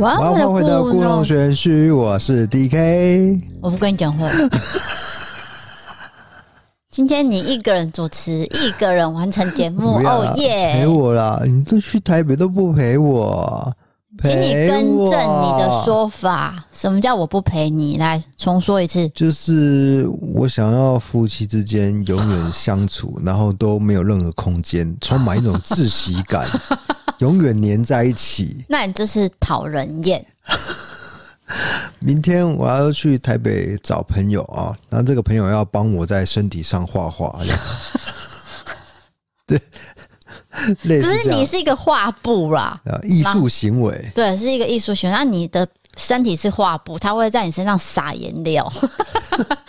晚上回到故弄玄虚，我是 DK。我不跟你讲话。今天你一个人主持，一个人完成节目，哦耶！陪我啦！你都去台北都不陪我，请你更正你的说法。什么叫我不陪你？来重说一次。就是我想要夫妻之间永远相处，然后都没有任何空间，充满一种窒息感。永远黏在一起，那你就是讨人厌。明天我要去台北找朋友啊，然后这个朋友要帮我在身体上画画。对，类似就是你是一个画布啦，艺术行为。对，是一个艺术行为。那你的身体是画布，他会在你身上撒颜料。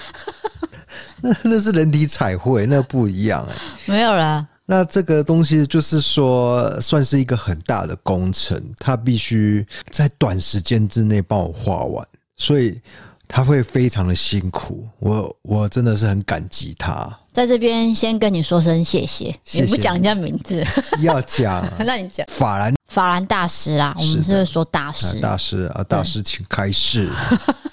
那那是人体彩绘，那不一样哎、欸。没有啦。那这个东西就是说，算是一个很大的工程，他必须在短时间之内帮我画完，所以他会非常的辛苦。我我真的是很感激他。在这边先跟你说声谢谢，也不讲人家名字，要讲，那你讲法兰法兰大师啦，我们是不是说大师？大师啊，大师请开示。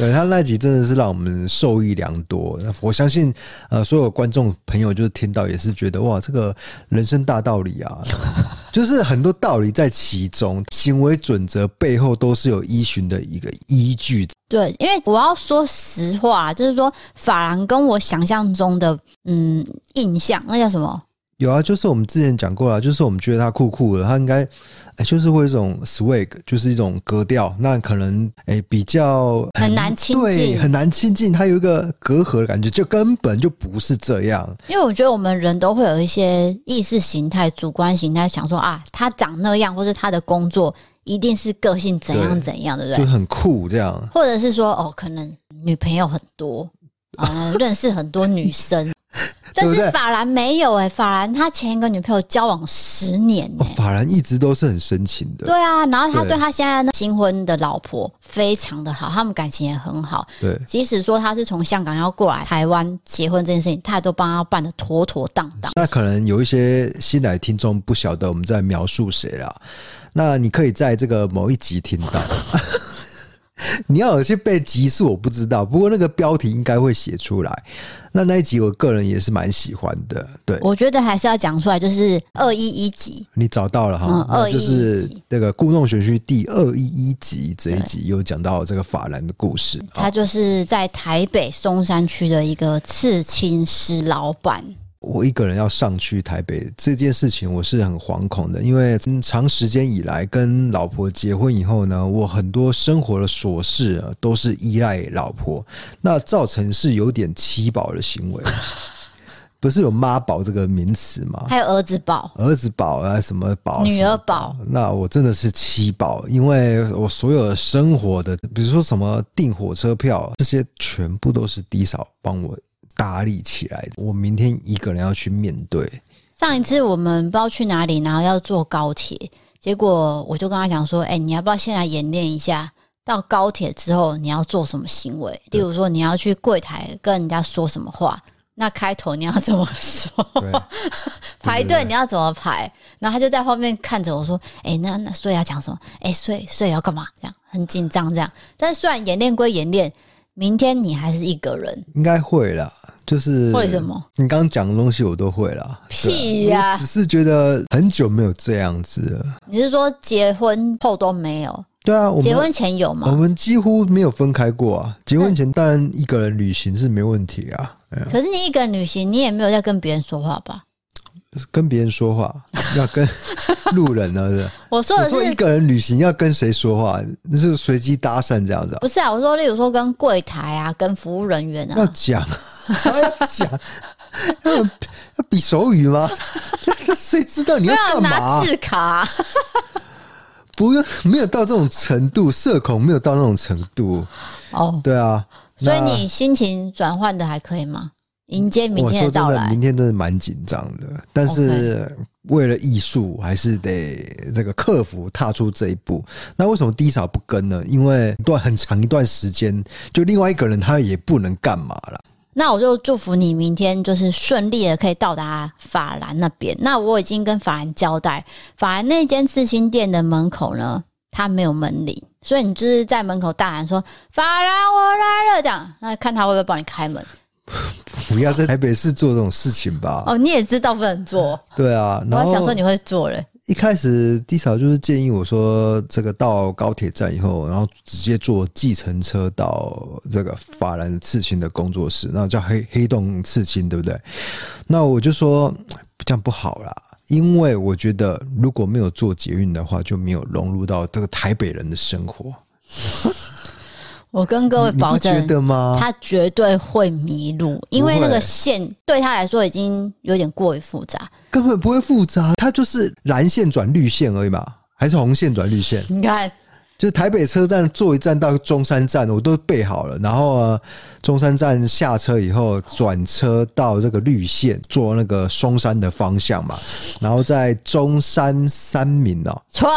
对，他那集真的是让我们受益良多。我相信，呃，所有观众朋友就是听到也是觉得哇，这个人生大道理啊，就是很多道理在其中，行为准则背后都是有依循的一个依据。对，因为我要说实话，就是说法兰跟我想象中的嗯印象，那叫什么？有啊，就是我们之前讲过了，就是我们觉得他酷酷的，他应该。就是会一种 swag，就是一种格调，那可能哎、欸、比较很，很难亲近，对，很难亲近，他有一个隔阂的感觉，就根本就不是这样。因为我觉得我们人都会有一些意识形态、主观形态，想说啊，他长那样，或是他的工作一定是个性怎样怎样，对，对不对？就很酷这样，或者是说哦，可能女朋友很多啊，认识很多女生。但是法兰没有哎、欸，法兰他前一个女朋友交往十年、欸，哦，法兰一直都是很深情的。对啊，然后他对他现在那新婚的老婆非常的好，他们感情也很好。对，即使说他是从香港要过来台湾结婚这件事情，他也都帮他办的妥妥当当。那可能有一些新来听众不晓得我们在描述谁啦，那你可以在这个某一集听到。你要有些背集数，我不知道，不过那个标题应该会写出来。那那一集，我个人也是蛮喜欢的。对，我觉得还是要讲出来，就是二一一集，你找到了哈？嗯，二一就是那个故弄玄虚第二一一集这一集有讲到这个法兰的故事。他就是在台北松山区的一个刺青师老板。我一个人要上去台北这件事情，我是很惶恐的，因为长时间以来跟老婆结婚以后呢，我很多生活的琐事都是依赖老婆，那造成是有点七宝的行为，不是有妈宝这个名词吗？还有儿子宝、儿子宝啊，什么宝、女儿宝？那我真的是七宝，因为我所有的生活的，比如说什么订火车票这些，全部都是弟嫂帮我。打理起来的，我明天一个人要去面对。上一次我们不知道去哪里，然后要坐高铁，结果我就跟他讲说：“哎、欸，你要不要先来演练一下？到高铁之后你要做什么行为？例如说你要去柜台跟人家说什么话，那开头你要怎么说？排队你要怎么排？然后他就在后面看着我说：‘哎、欸，那那所以要讲什么？哎、欸，所以所以要干嘛？’这样很紧张这样。但是虽然演练归演练，明天你还是一个人，应该会啦。”就是为什么？你刚刚讲的东西我都会啦。屁呀、啊！只是觉得很久没有这样子了。你是说结婚后都没有？对啊，结婚前有吗？我们几乎没有分开过啊。结婚前当然一个人旅行是没问题啊。可是你一个人旅行，你也没有在跟别人说话吧？跟别人说话 要跟路人呢？是？我说的是一个人旅行要跟谁说话？那是随机搭讪这样子？不是啊，我说例如说跟柜台啊，跟服务人员啊，要讲，要讲，要要比手语吗？这谁知道你要干嘛？拿字卡。不用，没有到这种程度，社恐没有到那种程度。哦，对啊，所以你心情转换的还可以吗？迎接明天的到来。明天真的蛮紧张的，但是为了艺术，还是得这个克服，踏出这一步。那为什么 D 嫂不跟呢？因为一段很长一段时间，就另外一个人他也不能干嘛了。那我就祝福你明天就是顺利的可以到达法兰那边。那我已经跟法兰交代，法兰那间刺青店的门口呢，他没有门铃，所以你就是在门口大喊说“法兰，我来了”这样，那看他会不会帮你开门。不要在台北市做这种事情吧。哦，你也知道不能做。对啊，然后我还想说你会做嘞。一开始低嫂就是建议我说，这个到高铁站以后，然后直接坐计程车到这个法兰刺青的工作室，那叫黑黑洞刺青，对不对？那我就说这样不好啦，因为我觉得如果没有做捷运的话，就没有融入到这个台北人的生活。我跟各位保证，他绝对会迷路，因为那个线对他来说已经有点过于复杂。根本不会复杂，它就是蓝线转绿线而已嘛，还是红线转绿线？你看，就是台北车站坐一站到中山站，我都备好了。然后啊，中山站下车以后转车到这个绿线，坐那个松山的方向嘛。然后在中山三民哦，错。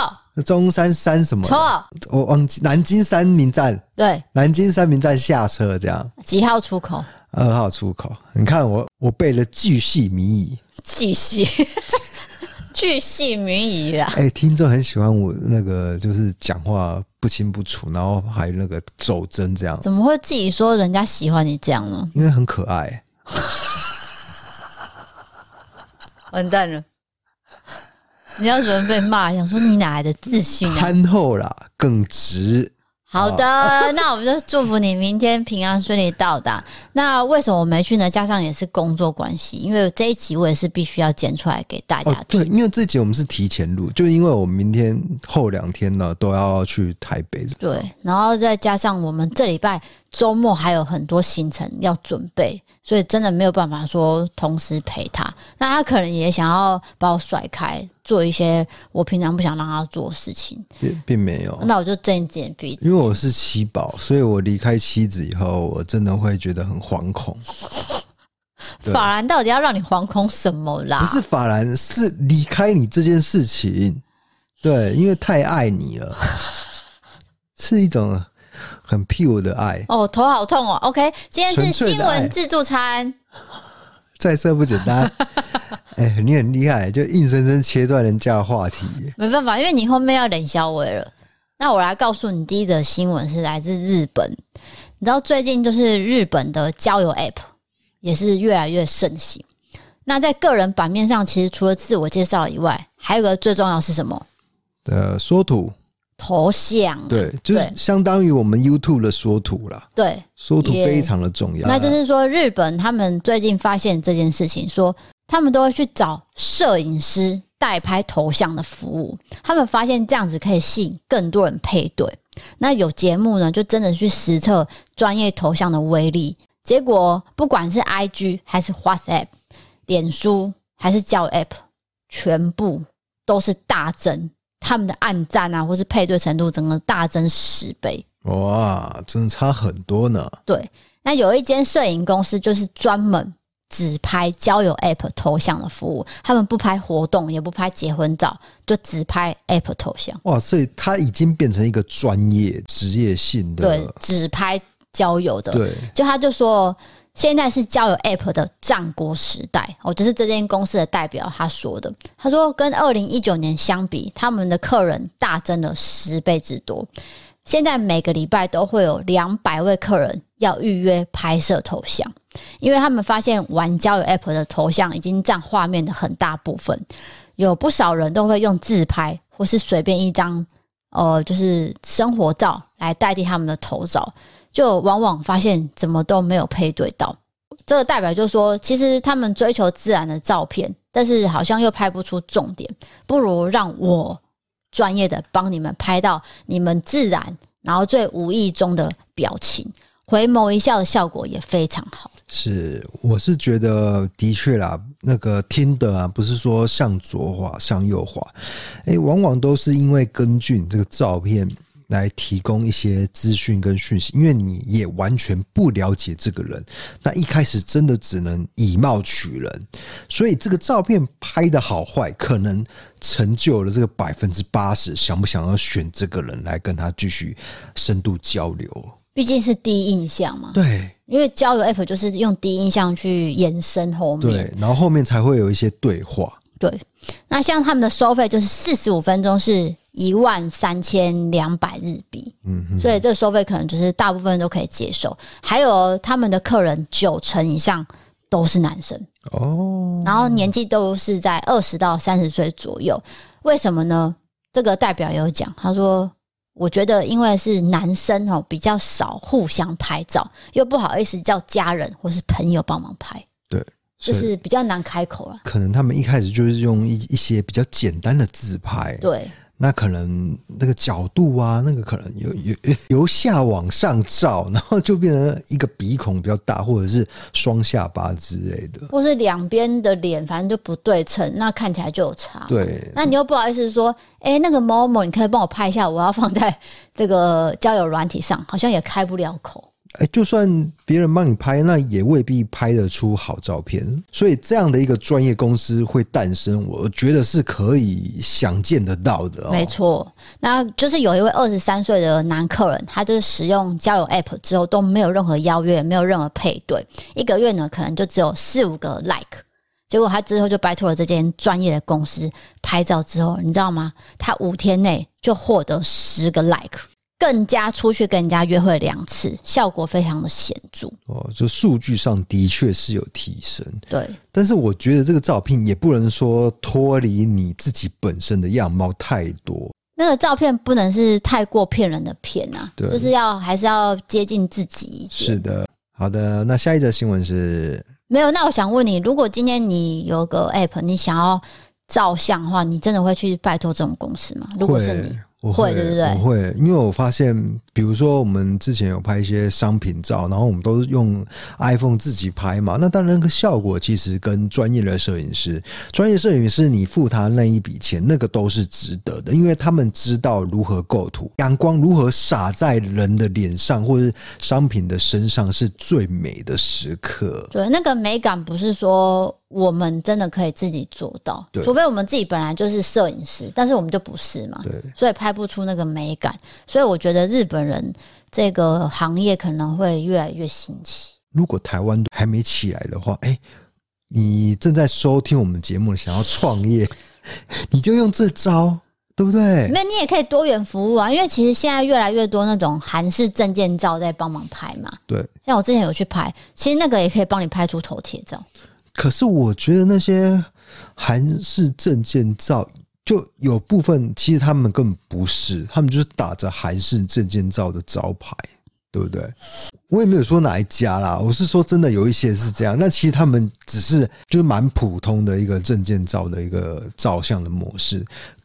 中山三什么？错，我忘记南京三民站。对，南京三民站下车这样。几号出口？二号出口。你看我，我背了巨细靡遗。巨细，巨细靡遗啦。哎、欸，听众很喜欢我那个，就是讲话不清不楚，然后还有那个走针这样。怎么会自己说人家喜欢你这样呢？因为很可爱。完蛋了。你要准备被骂，想说你哪来的自信啊？憨厚啦，耿直。好的，那我们就祝福你明天平安顺利到达。那为什么我没去呢？加上也是工作关系，因为这一集我也是必须要剪出来给大家听。对，因为这一集我们是提前录，就因为我们明天后两天呢都要去台北。对，然后再加上我们这礼拜周末还有很多行程要准备。所以真的没有办法说同时陪他，那他可能也想要把我甩开，做一些我平常不想让他做的事情，并并没有。那我就睁一只眼闭一只眼。因为我是妻宝，所以我离开妻子以后，我真的会觉得很惶恐。法兰到底要让你惶恐什么啦？不是法兰，是离开你这件事情。对，因为太爱你了，是一种。很 pure 的爱哦，头好痛哦。OK，今天是新闻自助餐，再色不简单。哎、欸，你很厉害，就硬生生切断人家的话题。没办法，因为你后面要冷小薇了。那我来告诉你，第一则新闻是来自日本。你知道最近就是日本的交友 App 也是越来越盛行。那在个人版面上，其实除了自我介绍以外，还有个最重要是什么？呃，缩图。头像对，就是相当于我们 YouTube 的缩图啦。对，缩图非常的重要。那就是说，日本他们最近发现这件事情，说他们都会去找摄影师代拍头像的服务。他们发现这样子可以吸引更多人配对。那有节目呢，就真的去实测专业头像的威力。结果不管是 IG 还是 WhatsApp、脸书还是交友 App，全部都是大增。他们的暗赞啊，或是配对程度，整个大增十倍，哇，真的差很多呢。对，那有一间摄影公司就是专门只拍交友 App 头像的服务，他们不拍活动，也不拍结婚照，就只拍 App 头像。哇，所以它已经变成一个专业职业性的，对，只拍交友的。对，就他就说。现在是交友 App 的战国时代哦，就是这间公司的代表他说的。他说，跟二零一九年相比，他们的客人大增了十倍之多。现在每个礼拜都会有两百位客人要预约拍摄头像，因为他们发现玩交友 App 的头像已经占画面的很大部分，有不少人都会用自拍或是随便一张呃，就是生活照来代替他们的头照，就往往发现怎么都没有配对到。这个代表就是说，其实他们追求自然的照片，但是好像又拍不出重点，不如让我专业的帮你们拍到你们自然，然后最无意中的表情，回眸一笑的效果也非常好。是，我是觉得的确啦，那个听的啊，不是说向左滑向右滑，诶，往往都是因为根据你这个照片。来提供一些资讯跟讯息，因为你也完全不了解这个人，那一开始真的只能以貌取人，所以这个照片拍的好坏，可能成就了这个百分之八十想不想要选这个人来跟他继续深度交流。毕竟是第一印象嘛，对，因为交友 App 就是用第一印象去延伸后面，对，然后后面才会有一些对话。对，那像他们的收费就是四十五分钟是一万三千两百日币，嗯哼，所以这个收费可能就是大部分都可以接受。还有他们的客人九成以上都是男生哦，然后年纪都是在二十到三十岁左右。为什么呢？这个代表有讲，他说：“我觉得因为是男生哦，比较少互相拍照，又不好意思叫家人或是朋友帮忙拍。”对。就是比较难开口了，可能他们一开始就是用一一些比较简单的自拍，对，那可能那个角度啊，那个可能由由 由下往上照，然后就变成一个鼻孔比较大，或者是双下巴之类的，或是两边的脸反正就不对称，那看起来就有差。对，那你又不好意思说，哎、欸，那个某某，你可以帮我拍一下，我要放在这个交友软体上，好像也开不了口。哎，就算别人帮你拍，那也未必拍得出好照片。所以这样的一个专业公司会诞生，我觉得是可以想见得到的。没错，那就是有一位二十三岁的男客人，他就是使用交友 App 之后都没有任何邀约，没有任何配对，一个月呢可能就只有四五个 Like。结果他之后就拜托了这间专业的公司拍照之后，你知道吗？他五天内就获得十个 Like。更加出去跟人家约会两次，效果非常的显著哦。就数据上的确是有提升，对。但是我觉得这个照片也不能说脱离你自己本身的样貌太多。那个照片不能是太过骗人的骗啊，就是要还是要接近自己。是的，好的。那下一则新闻是？没有。那我想问你，如果今天你有个 app，你想要照相的话，你真的会去拜托这种公司吗？如果是你。我会，对对对，我会，因为我发现，比如说我们之前有拍一些商品照，然后我们都是用 iPhone 自己拍嘛，那当然那个效果其实跟专业的摄影师，专业摄影师你付他那一笔钱，那个都是值得的，因为他们知道如何构图，阳光如何洒在人的脸上或者商品的身上是最美的时刻。对，那个美感不是说。我们真的可以自己做到，除非我们自己本来就是摄影师，但是我们就不是嘛，所以拍不出那个美感。所以我觉得日本人这个行业可能会越来越新奇。如果台湾还没起来的话，哎，你正在收听我们节目，想要创业，你就用这招，对不对？没有，你也可以多元服务啊，因为其实现在越来越多那种韩式证件照在帮忙拍嘛。对，像我之前有去拍，其实那个也可以帮你拍出头铁照。可是我觉得那些韩式证件照，就有部分其实他们根本不是，他们就是打着韩式证件照的招牌，对不对？我也没有说哪一家啦，我是说真的有一些是这样。那其实他们只是就是蛮普通的一个证件照的一个照相的模式，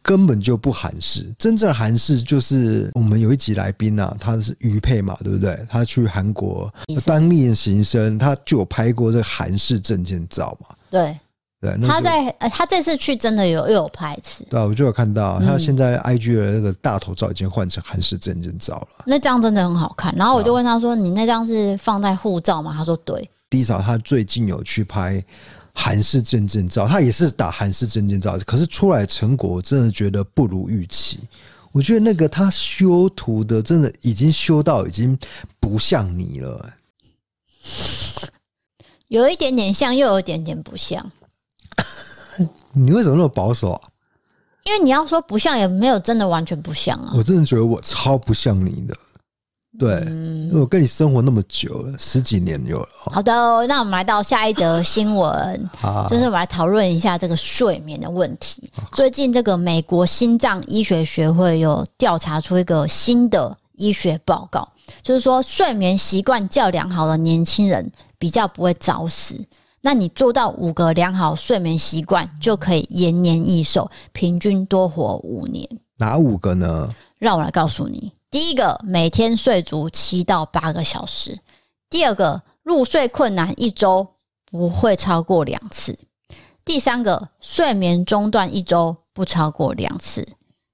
根本就不韩式。真正韩式就是我们有一集来宾啊，他是余佩嘛，对不对？他去韩国当练习生，他就有拍过这个韩式证件照嘛。对。对，他在呃，他这次去真的有又有拍一次。对啊，我就有看到他现在 IG 的那个大头照已经换成韩式证件照了。那张真的很好看。然后我就问他说：“你那张是放在护照吗？”他说：“对。”第一场他最近有去拍韩式证件照，他也是打韩式证件照，可是出来成果我真的觉得不如预期。我觉得那个他修图的真的已经修到已经不像你了，有一点点像，又有一点点不像。你为什么那么保守啊？因为你要说不像，也没有真的完全不像啊。我真的觉得我超不像你的。对，因为我跟你生活那么久了，十几年有了。好的，那我们来到下一则新闻，就是我们来讨论一下这个睡眠的问题。最近，这个美国心脏医学学会有调查出一个新的医学报告，就是说睡眠习惯较良好的年轻人比较不会早死。那你做到五个良好睡眠习惯，就可以延年益寿，平均多活五年。哪五个呢？让我来告诉你。第一个，每天睡足七到八个小时；第二个，入睡困难一周不会超过两次；第三个，睡眠中断一周不超过两次；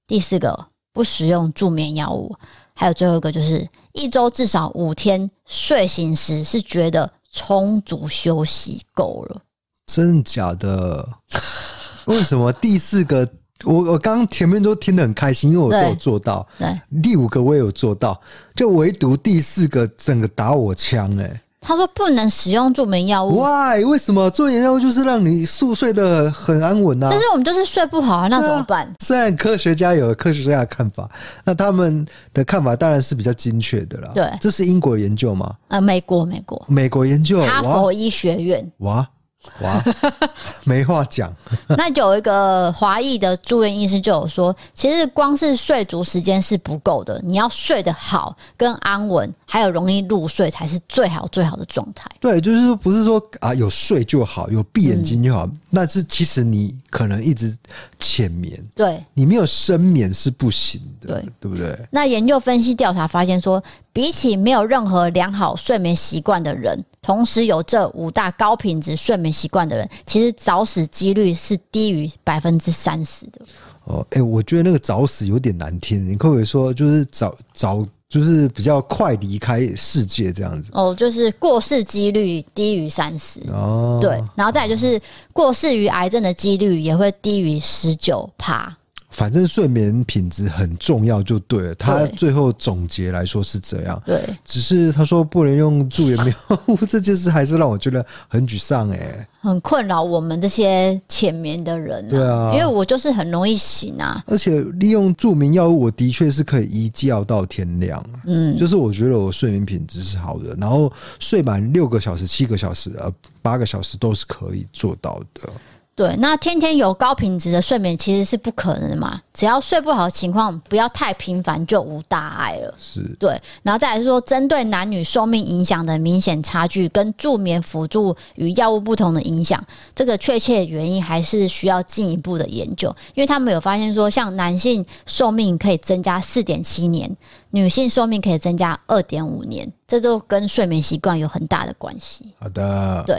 第四个，不使用助眠药物；还有最后一个，就是一周至少五天睡醒时是觉得充足休息够了。真的假的？为什么第四个？我我刚刚前面都听得很开心，因为我都有做到。对，对第五个我也有做到，就唯独第四个整个打我枪哎、欸。他说不能使用助眠药物。Why？为什么助眠药物就是让你宿睡得很安稳啊？但是我们就是睡不好啊，那怎么办？啊、虽然科学家有科学家的看法，那他们的看法当然是比较精确的啦。对，这是英国研究吗？呃，美国，美国，美国研究，哈佛医学院。哇。哇，没话讲。那有一个华裔的住院医师就有说，其实光是睡足时间是不够的，你要睡得好、跟安稳，还有容易入睡，才是最好最好的状态。对，就是说不是说啊有睡就好，有闭眼睛就好，那、嗯、是其实你可能一直浅眠，对，你没有深眠是不行的，对，对不对？那研究分析调查发现说，比起没有任何良好睡眠习惯的人。同时有这五大高品质睡眠习惯的人，其实早死几率是低于百分之三十的。哦，哎、欸，我觉得那个早死有点难听，你可不可以说就是早早就是比较快离开世界这样子？哦，就是过世几率低于三十。哦，对，然后再来就是过世于癌症的几率也会低于十九趴。反正睡眠品质很重要，就对了。他最后总结来说是这样。对，只是他说不能用助眠药物，这件事还是让我觉得很沮丧哎，很困扰我们这些浅眠的人。对啊，因为我就是很容易醒啊。而且利用助眠药物，我的确是可以一觉到天亮。嗯，就是我觉得我睡眠品质是好的，然后睡满六个小时、七个小时、呃八个小时都是可以做到的。对，那天天有高品质的睡眠其实是不可能的嘛。只要睡不好的情况不要太频繁，就无大碍了。是对，然后再来说，针对男女寿命影响的明显差距，跟助眠辅助与药物不同的影响，这个确切原因还是需要进一步的研究。因为他们有发现说，像男性寿命可以增加四点七年，女性寿命可以增加二点五年，这都跟睡眠习惯有很大的关系。好的，对。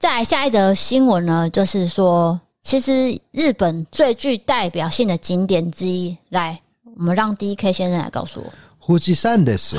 再来下一则新闻呢，就是说，其实日本最具代表性的景点之一，来，我们让 DK 先生来告诉我。富士山的事，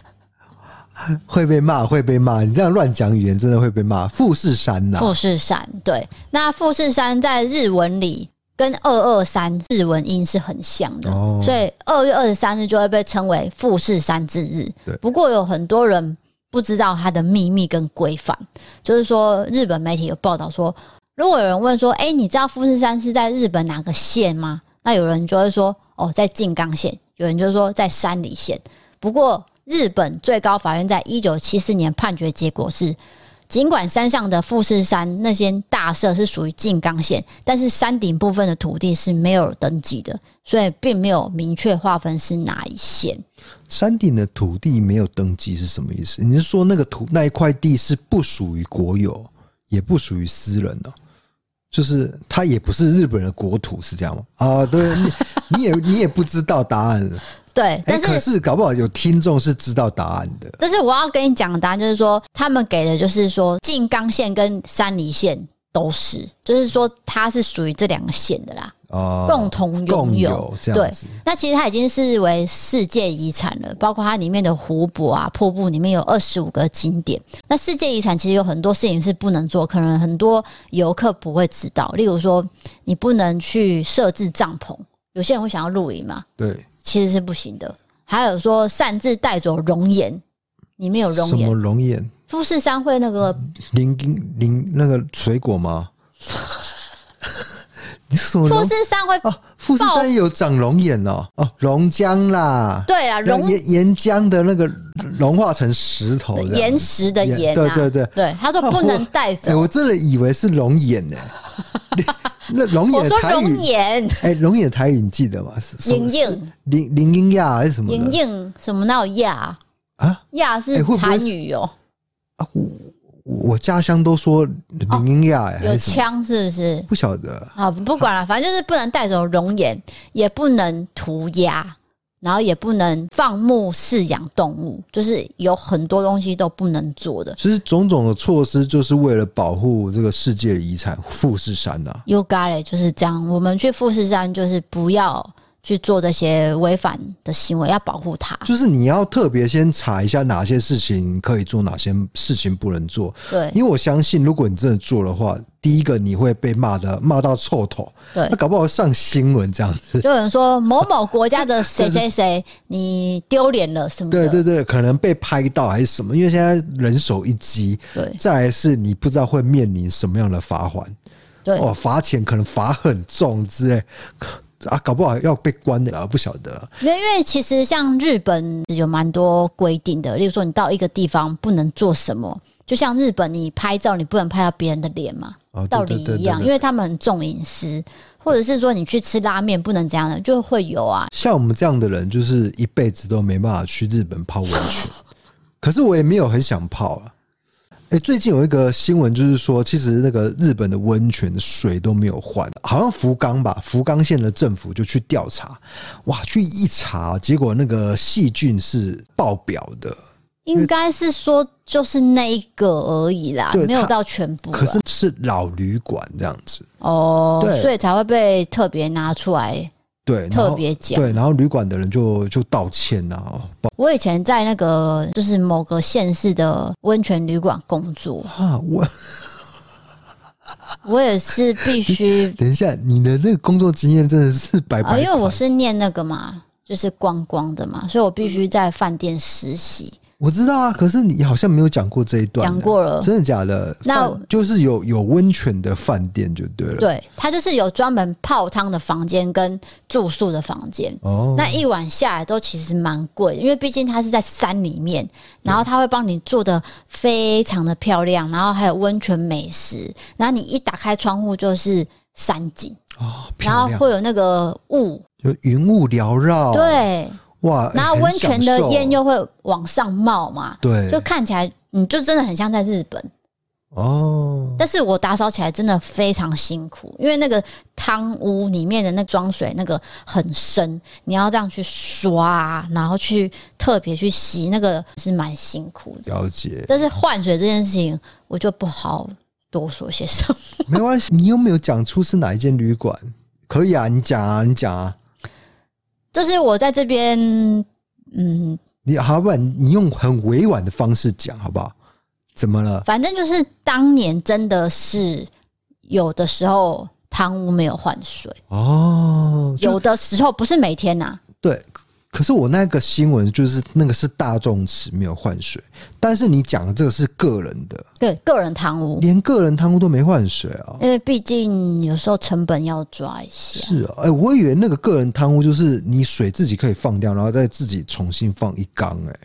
会被骂，会被骂。你这样乱讲语言，真的会被骂。富士山呐、啊，富士山，对，那富士山在日文里跟二二三日文音是很像的，哦、所以二月二十三日就会被称为富士山之日。对，不过有很多人。不知道它的秘密跟规范，就是说，日本媒体有报道说，如果有人问说，哎，你知道富士山是在日本哪个县吗？那有人就会说，哦，在静冈县；有人就说在山梨县。不过，日本最高法院在一九七四年判决结果是，尽管山上的富士山那些大社是属于静冈县，但是山顶部分的土地是没有登记的，所以并没有明确划分是哪一县。山顶的土地没有登记是什么意思？你是说那个土那一块地是不属于国有，也不属于私人的，就是它也不是日本的国土，是这样吗？啊，对，你你也你也不知道答案。对，但是、欸、可是搞不好有听众是知道答案的。但是我要跟你讲的答案就是说，他们给的就是说静冈县跟山梨县都是，就是说它是属于这两个县的啦。哦，共同拥有这样子。对，那其实它已经是为世界遗产了，包括它里面的湖泊啊、瀑布，里面有二十五个景点。那世界遗产其实有很多事情是不能做，可能很多游客不会知道。例如说，你不能去设置帐篷，有些人会想要露营嘛，对，其实是不行的。还有说擅自带走熔岩，里面有熔岩，什么龙眼？富士山会那个林林那个水果吗？你是什么？富士山会哦，富士山有长龙眼哦，哦，龙浆啦，对啊，龙岩岩浆的那个融化成石头的岩石的岩、啊，对对对，对，他说不能带走，哎、我真的以为是龙眼呢。那龙眼台语，龙眼，哎，龙眼台语你记得吗？英英林林英亚还是什么？英英什么？那有亚啊？亚是台语哦。啊，我我家乡都说林英亚，哎，有枪是不是？不晓得啊，不管了，反正就是不能带走熔岩，也不能涂鸦。然后也不能放牧饲养动物，就是有很多东西都不能做的。其实种种的措施就是为了保护这个世界遗产富士山呐、啊。You got it，就是这样。我们去富士山就是不要去做这些违反的行为，要保护他。就是你要特别先查一下哪些事情可以做，哪些事情不能做。对，因为我相信，如果你真的做的话。第一个你会被骂的骂到臭头，对，那搞不好上新闻这样子，就有人说某某国家的谁谁谁 你丢脸了什么？对对对，可能被拍到还是什么？因为现在人手一机，对，再来是你不知道会面临什么样的罚款，对，哦，罚钱可能罚很重之类，啊，搞不好要被关的啊，不晓得。因为因为其实像日本有蛮多规定的，例如说你到一个地方不能做什么，就像日本你拍照你不能拍到别人的脸嘛。道理一样，因为他们很重隐私，或者是说你去吃拉面不能这样的，就会有啊。像我们这样的人，就是一辈子都没办法去日本泡温泉。可是我也没有很想泡啊。哎，最近有一个新闻，就是说，其实那个日本的温泉的水都没有换，好像福冈吧，福冈县的政府就去调查，哇，去一查，结果那个细菌是爆表的。应该是说就是那一个而已啦，没有到全部。可是是老旅馆这样子哦，所以才会被特别拿出来，对，特别讲。对，然后旅馆的人就就道歉呐。我以前在那个就是某个县市的温泉旅馆工作啊，我我也是必 须。等一下，你的那个工作经验真的是白白，因为我是念那个嘛，就是观光的嘛，所以我必须在饭店实习。我知道啊，可是你好像没有讲过这一段。讲过了，真的假的？那就是有有温泉的饭店就对了。对，它就是有专门泡汤的房间跟住宿的房间。哦，那一晚下来都其实蛮贵，因为毕竟它是在山里面，然后它会帮你做的非常的漂亮，然后还有温泉美食，然后你一打开窗户就是山景哦，然后会有那个雾，就云雾缭绕。对。哇！然后温泉的烟又会往上冒嘛，对，就看起来你就真的很像在日本哦。但是我打扫起来真的非常辛苦，因为那个汤屋里面的那装水那个很深，你要这样去刷，然后去特别去洗，那个是蛮辛苦的。了解。但是换水这件事情，我就不好多说些什么。没关系，你有没有讲出是哪一间旅馆？可以啊，你讲啊，你讲啊。就是我在这边，嗯，你好，不然你用很委婉的方式讲好不好？怎么了？反正就是当年真的是有的时候汤屋没有换水哦，有的时候不是每天呐、啊。对。可是我那个新闻就是那个是大众池没有换水，但是你讲的这个是个人的，对，个人贪污，连个人贪污都没换水啊？因为毕竟有时候成本要抓一下。是啊，哎、欸，我以为那个个人贪污就是你水自己可以放掉，然后再自己重新放一缸。哎，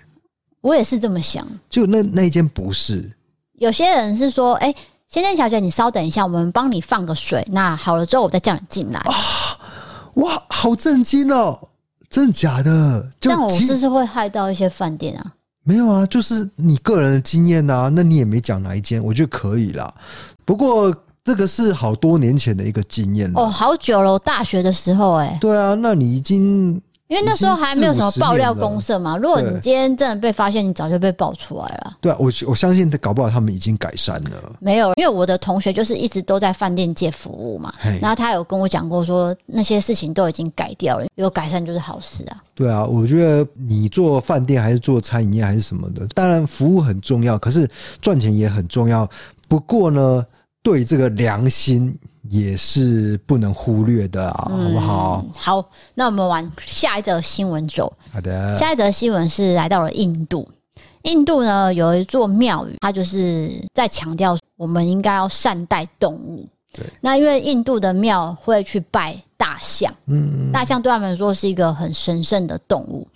我也是这么想。就那那一间不是，有些人是说，哎、欸，先生小姐，你稍等一下，我们帮你放个水，那好了之后我再叫你进来。啊，哇，好震惊哦！真的假的？这样我是不是会害到一些饭店啊？没有啊，就是你个人的经验啊。那你也没讲哪一间，我觉得可以啦。不过这个是好多年前的一个经验了。哦，好久了，我大学的时候哎、欸。对啊，那你已经。因为那时候还没有什么爆料公社嘛，如果你今天真的被发现，你早就被爆出来了。对啊，我我相信搞不好他们已经改善了。没有，因为我的同学就是一直都在饭店界服务嘛，然后他有跟我讲过说那些事情都已经改掉了，有改善就是好事啊。对啊，我觉得你做饭店还是做餐饮业还是什么的，当然服务很重要，可是赚钱也很重要。不过呢，对这个良心。也是不能忽略的啊，好不好？嗯，好，那我们往下一则新闻走。好的，下一则新闻是来到了印度。印度呢，有一座庙宇，它就是在强调我们应该要善待动物。对，那因为印度的庙会去拜大象，嗯，大象对他们来说是一个很神圣的动物。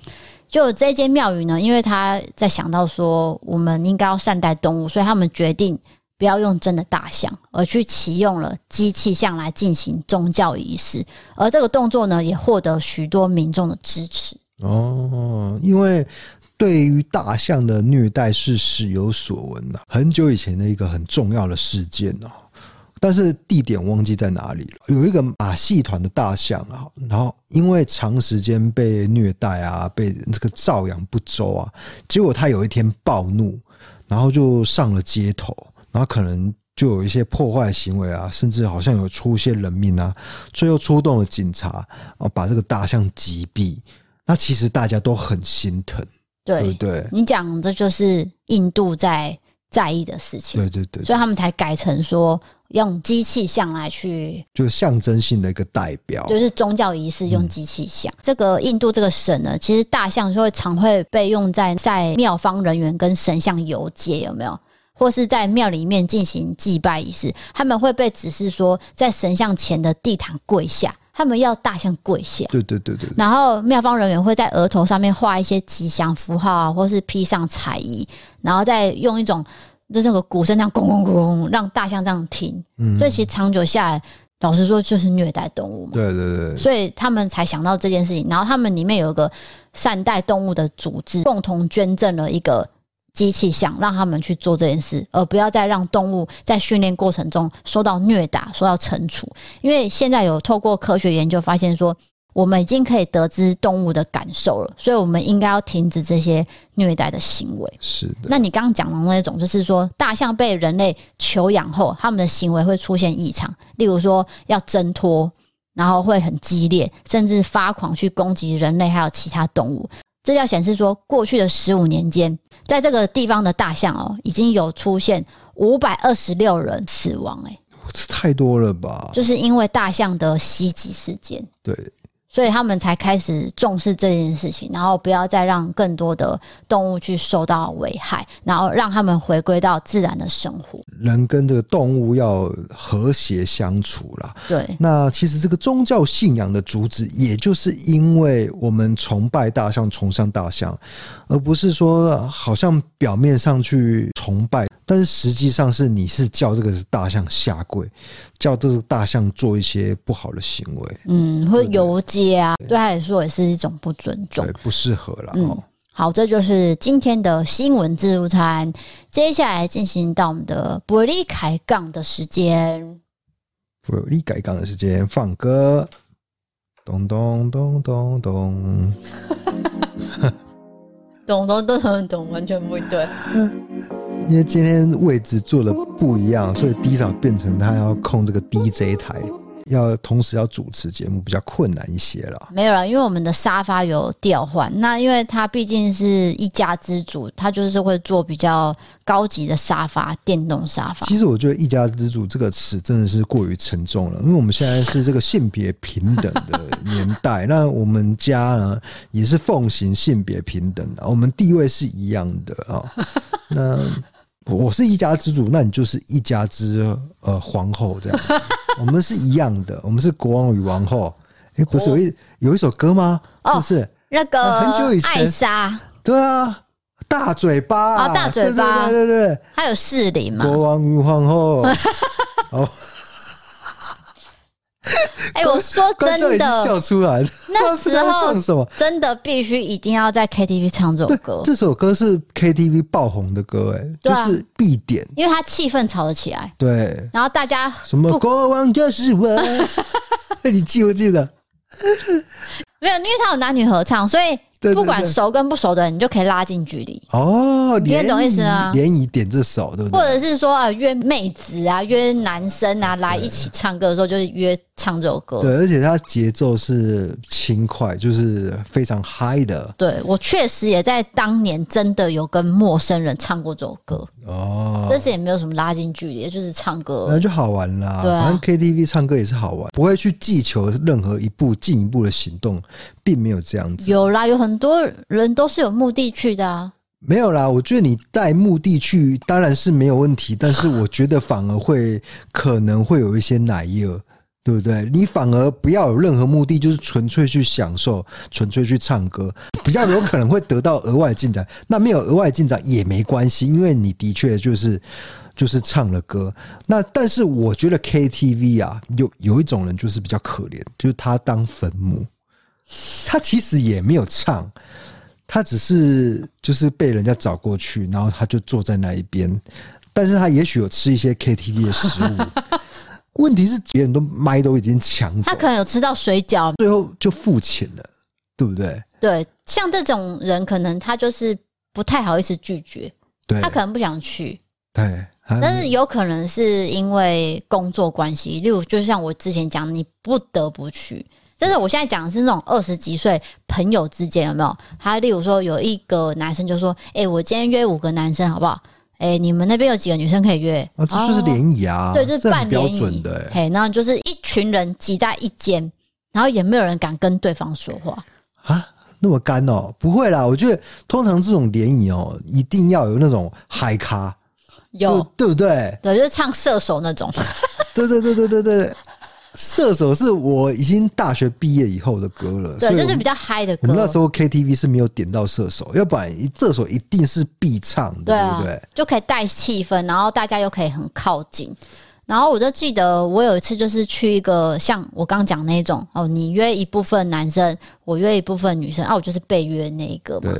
就这间庙宇呢，因为他在想到说我们应该要善待动物，所以他们决定不要用真的大象，而去启用了机器象来进行宗教仪式。而这个动作呢，也获得许多民众的支持。哦，因为对于大象的虐待是史有所闻的，很久以前的一个很重要的事件哦。但是地点忘记在哪里了。有一个马戏团的大象啊，然后因为长时间被虐待啊，被这个照养不周啊，结果他有一天暴怒，然后就上了街头，然后可能就有一些破坏行为啊，甚至好像有出一些人命啊，最后出动了警察啊，把这个大象击毙。那其实大家都很心疼，对，对不对？你讲这就是印度在在意的事情，对对对，所以他们才改成说。用机器象来去，就是象征性的一个代表，就是宗教仪式用机器象。嗯、这个印度这个神呢，其实大象就会常会被用在在庙方人员跟神像游街，有没有？或是在庙里面进行祭拜仪式，他们会被指示说，在神像前的地毯跪下，他们要大象跪下。对对对对。然后庙方人员会在额头上面画一些吉祥符号啊，或是披上彩衣，然后再用一种。就是那个鼓声这样，咣咣咣，让大象这样停。嗯，所以其实长久下来，老实说就是虐待动物嘛。对对对。所以他们才想到这件事情，然后他们里面有一个善待动物的组织，共同捐赠了一个机器想，让他们去做这件事，而不要再让动物在训练过程中受到虐打、受到惩处。因为现在有透过科学研究发现说。我们已经可以得知动物的感受了，所以我们应该要停止这些虐待的行为。是的。那你刚刚讲的那种，就是说大象被人类求养后，他们的行为会出现异常，例如说要挣脱，然后会很激烈，甚至发狂去攻击人类还有其他动物。这要显示说，过去的十五年间，在这个地方的大象哦，已经有出现五百二十六人死亡。哎，这太多了吧？就是因为大象的袭击事件。对。所以他们才开始重视这件事情，然后不要再让更多的动物去受到危害，然后让他们回归到自然的生活。人跟这个动物要和谐相处啦。对，那其实这个宗教信仰的主旨，也就是因为我们崇拜大象、崇尚大象，而不是说好像表面上去崇拜。但是实际上是你是叫这个大象下跪，叫这个大象做一些不好的行为，嗯，或游街啊，对他来说也是一种不尊重，对，不适合了。嗯，好，这就是今天的新闻自助餐。接下来进行到我们的伯利开杠的时间，不离开杠的时间，放歌，咚咚咚咚咚，咚咚咚咚咚，完全不对。因为今天位置做的不一样，所以 D 嫂变成他要控这个 DJ 台，要同时要主持节目，比较困难一些了。没有了，因为我们的沙发有调换。那因为他毕竟是一家之主，他就是会做比较高级的沙发，电动沙发。其实我觉得“一家之主”这个词真的是过于沉重了，因为我们现在是这个性别平等的 年代，那我们家呢也是奉行性别平等的，我们地位是一样的啊。那我是一家之主，那你就是一家之呃皇后这样，我们是一样的，我们是国王与王后。哎、欸，不是有一有一首歌吗？哦，是不是那个、呃、很久以前艾莎？对啊，大嘴巴啊，大嘴巴，对对对对，还有士林嘛？国王与皇后。哦。哎、欸，我说真的，笑出来了。那时候真的必须一定要在 KTV 唱这首歌。这首歌是 KTV 爆红的歌，哎，就是必点，因为它气氛炒得起来。对，然后大家什么国王就是我，你记不记得？没有，因为他有男女合唱，所以。不管熟跟不熟的人，你就可以拉近距离哦。你听懂意思吗？联谊点这首，对不对？或者是说啊，约妹子啊，约男生啊来一起唱歌的时候，就是约唱这首歌。对，而且它节奏是轻快，就是非常嗨的。对，我确实也在当年真的有跟陌生人唱过这首歌哦。但是也没有什么拉近距离，就是唱歌，那就好玩啦。对啊，反正 KTV 唱歌也是好玩，不会去祈求任何一步进一步的行动，并没有这样子。有啦，有很。很多人都是有目的去的啊，没有啦，我觉得你带目的去当然是没有问题，但是我觉得反而会可能会有一些奶油，对不对？你反而不要有任何目的，就是纯粹去享受，纯粹去唱歌，比较有可能会得到额外进展。那没有额外进展也没关系，因为你的确就是就是唱了歌。那但是我觉得 KTV 啊，有有一种人就是比较可怜，就是他当坟墓，他其实也没有唱。他只是就是被人家找过去，然后他就坐在那一边，但是他也许有吃一些 KTV 的食物。问题是别人都麦都已经抢走，他可能有吃到水饺，最后就付钱了，对不对？对，像这种人，可能他就是不太好意思拒绝，对，他可能不想去，对，但是有可能是因为工作关系，例如就像我之前讲，你不得不去。但是我现在讲的是那种二十几岁朋友之间有没有？他例如说有一个男生就说：“哎、欸，我今天约五个男生好不好？哎、欸，你们那边有几个女生可以约？”啊，这就是联谊啊，对，就是半联谊的、欸。嘿，然后就是一群人挤在一间，然后也没有人敢跟对方说话啊，那么干哦、喔？不会啦，我觉得通常这种联谊哦，一定要有那种嗨咖，有对不对？对，就是唱射手那种。对对对对对对。射手是我已经大学毕业以后的歌了，对，就是比较嗨的歌。我们那时候 KTV 是没有点到射手，要不然射手一定是必唱的，对，啊、对不对？就可以带气氛，然后大家又可以很靠近。然后我就记得我有一次就是去一个像我刚讲那种哦，你约一部分男生，我约一部分女生，啊，我就是被约那一个嘛。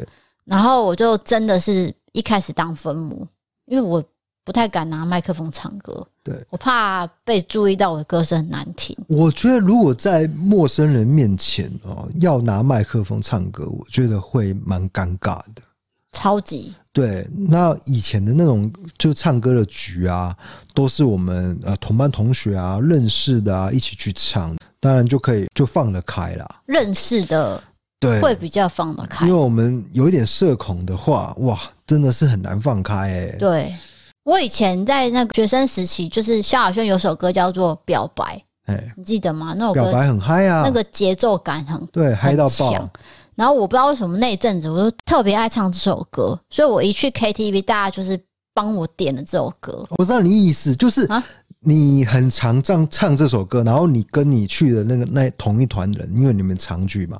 然后我就真的是一开始当分母，因为我。不太敢拿麦克风唱歌，对，我怕被注意到我的歌声很难听。我觉得如果在陌生人面前哦，要拿麦克风唱歌，我觉得会蛮尴尬的，超级。对，那以前的那种就唱歌的局啊，都是我们呃同班同学啊认识的啊一起去唱，当然就可以就放得开啦。认识的对会比较放得开，因为我们有一点社恐的话，哇，真的是很难放开哎、欸。对。我以前在那个学生时期，就是萧亚轩有首歌叫做《表白》，哎，你记得吗？那首歌表白很嗨啊，那个节奏感很对，嗨到爆。然后我不知道为什么那一阵子我就特别爱唱这首歌，所以我一去 KTV，大家就是帮我点了这首歌。我知道你意思，就是啊你很常唱唱这首歌，然后你跟你去的那个那同一团人，因为你们常聚嘛。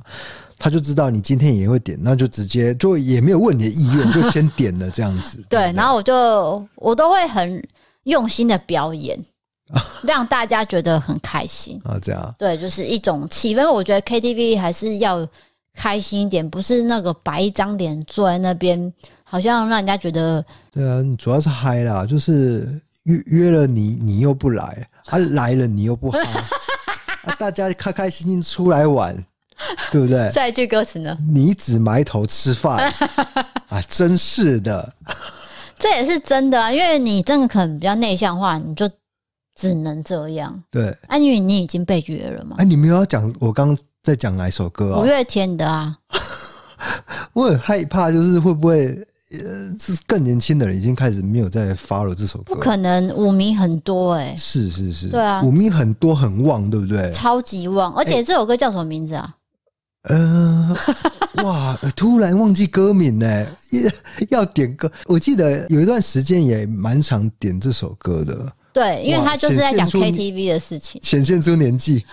他就知道你今天也会点，那就直接就也没有问你的意愿，就先点了这样子。对，然后我就我都会很用心的表演，让大家觉得很开心啊。这样对，就是一种气氛。我觉得 KTV 还是要开心一点，不是那个摆一张脸坐在那边，好像让人家觉得。对啊，你主要是嗨啦，就是约约了你，你又不来，啊来了你又不嗨，啊大家开开心心出来玩。对不对？下一句歌词呢？你只埋头吃饭 啊！真是的，这也是真的啊！因为你真的可能比较内向化，你就只能这样。对，啊，因为你已经被约了嘛。哎，你没有要讲？我刚刚在讲哪一首歌啊？五月天的啊。我很害怕，就是会不会呃，是更年轻的人已经开始没有在 follow 这首歌？不可能，五迷很多哎、欸。是是是，对啊，五迷很多很旺，对不对？超级旺，而且这首歌叫什么名字啊？呃，哇！突然忘记歌名呢，要点歌。我记得有一段时间也蛮常点这首歌的。对，因为他就是在讲 KTV 的事情，显现出年纪。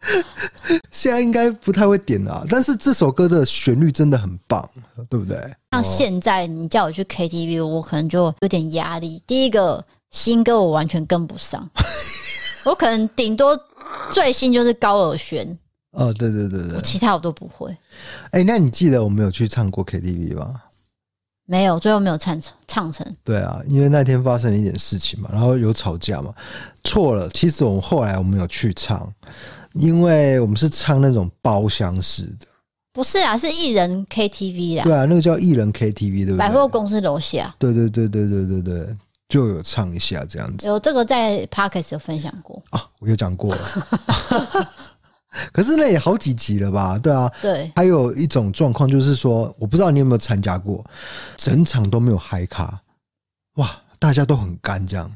现在应该不太会点了，但是这首歌的旋律真的很棒，对不对？像现在你叫我去 KTV，我可能就有点压力。第一个新歌我完全跟不上，我可能顶多最新就是高尔宣。哦，对对对对，其他我都不会。哎、欸，那你记得我们有去唱过 KTV 吗？没有，最后没有唱成，唱成。对啊，因为那天发生了一点事情嘛，然后有吵架嘛，错了。其实我们后来我们有去唱，因为我们是唱那种包厢式的。不是啊，是艺人 KTV 啊。对啊，那个叫艺人 KTV，对不对？百货公司楼下。对对对对对对对，就有唱一下这样子。有这个在 Podcast 有分享过啊，我有讲过了。可是那也好几集了吧？对啊，对。还有一种状况就是说，我不知道你有没有参加过，整场都没有嗨咖，哇，大家都很干这样。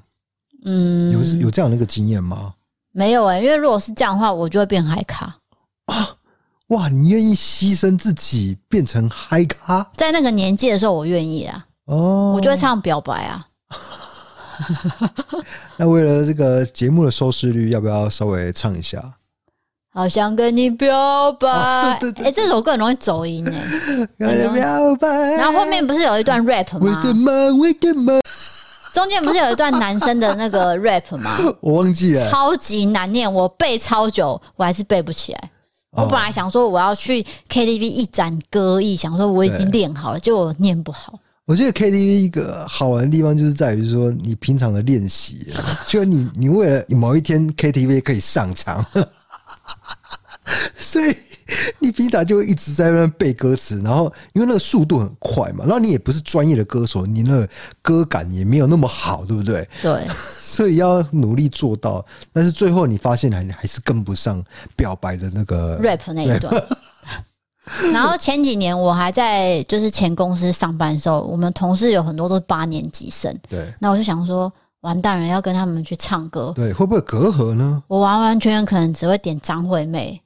嗯，有有这样的一个经验吗？没有哎、欸，因为如果是这样的话，我就会变嗨咖啊。哇，你愿意牺牲自己变成嗨咖？在那个年纪的时候，我愿意啊。哦，我就会唱表白啊。那为了这个节目的收视率，要不要稍微唱一下？好想跟你表白。哎、哦欸，这首歌很容易走音哎。跟你表白。然后后面不是有一段 rap 吗？中间不是有一段男生的那个 rap 吗？我忘记了。超级难念，我背超久，我还是背不起来。我本来想说我要去 KTV 一展歌艺，想说我已经练好了，结果念不好。我觉得 KTV 一个好玩的地方就是在于说，你平常的练习，就你你为了某一天 KTV 可以上场，所以你平常就一直在那边背歌词，然后因为那个速度很快嘛，然后你也不是专业的歌手，你那个歌感也没有那么好，对不对？对，所以要努力做到，但是最后你发现还还是跟不上表白的那个 rap 那一段。然后前几年我还在就是前公司上班的时候，我们同事有很多都是八年级生。对，那我就想说，完蛋了，要跟他们去唱歌，对，会不会隔阂呢？我完完全全可能只会点张惠妹，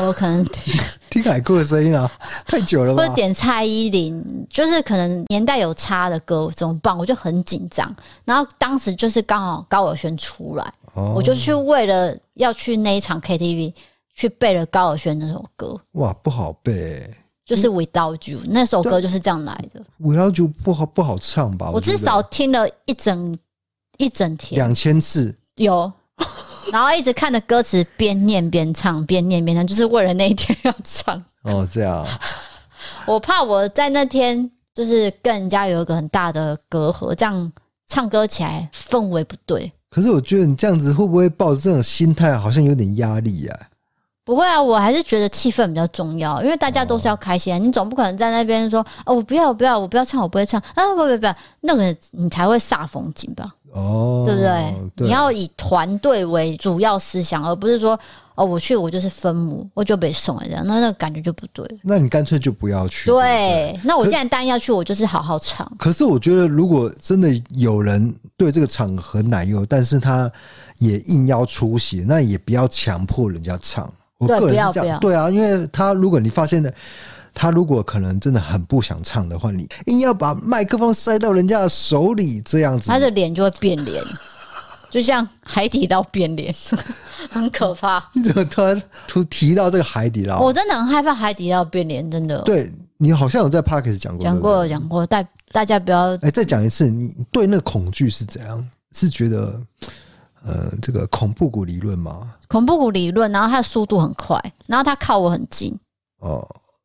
我可能 听海哥的声音啊，太久了吧？或者点蔡依林，就是可能年代有差的歌怎么办？我就很紧张。然后当时就是刚好高尔宣出来，哦、我就去为了要去那一场 KTV。去背了高尔宣那首歌，哇，不好背，就是 Without You、嗯、那首歌就是这样来的。Without You 不好不好唱吧？我至少听了一整一整天，两千次有，然后一直看着歌词，边念边唱，边念边唱，就是为了那一天要唱。哦，这样。我怕我在那天就是跟人家有一个很大的隔阂，这样唱歌起来氛围不对。可是我觉得你这样子会不会抱着这种心态，好像有点压力啊？不会啊，我还是觉得气氛比较重要，因为大家都是要开心。你总不可能在那边说：“哦，我不要，我不要，我不要唱，我不会唱。”啊，不不不，那个你才会煞风景吧？哦，对不对？对，你要以团队为主要思想，而不是说：“哦，我去，我就是分母，我就被送了这样。”那那个感觉就不对。那你干脆就不要去。对，对，那我既然答应要去，我就是好好唱。可是我觉得，如果真的有人对这个场合奶油，但是他也硬要出席，那也不要强迫人家唱。我个人是这样，对，啊，因为他如果你发现的，他如果可能真的很不想唱的话，你硬要把麦克风塞到人家的手里，这样子，他的脸就会变脸，就像海底捞变脸，很可怕。你怎么突然突提到这个海底捞？我真的很害怕海底捞变脸，真的。对，你好像有在 Podcast 讲过，讲过讲过，大大家不要。哎，再讲一次，你对那个恐惧是怎样？是觉得？呃，这个恐怖谷理论吗？恐怖谷理论，然后它的速度很快，然后它靠我很近，哦，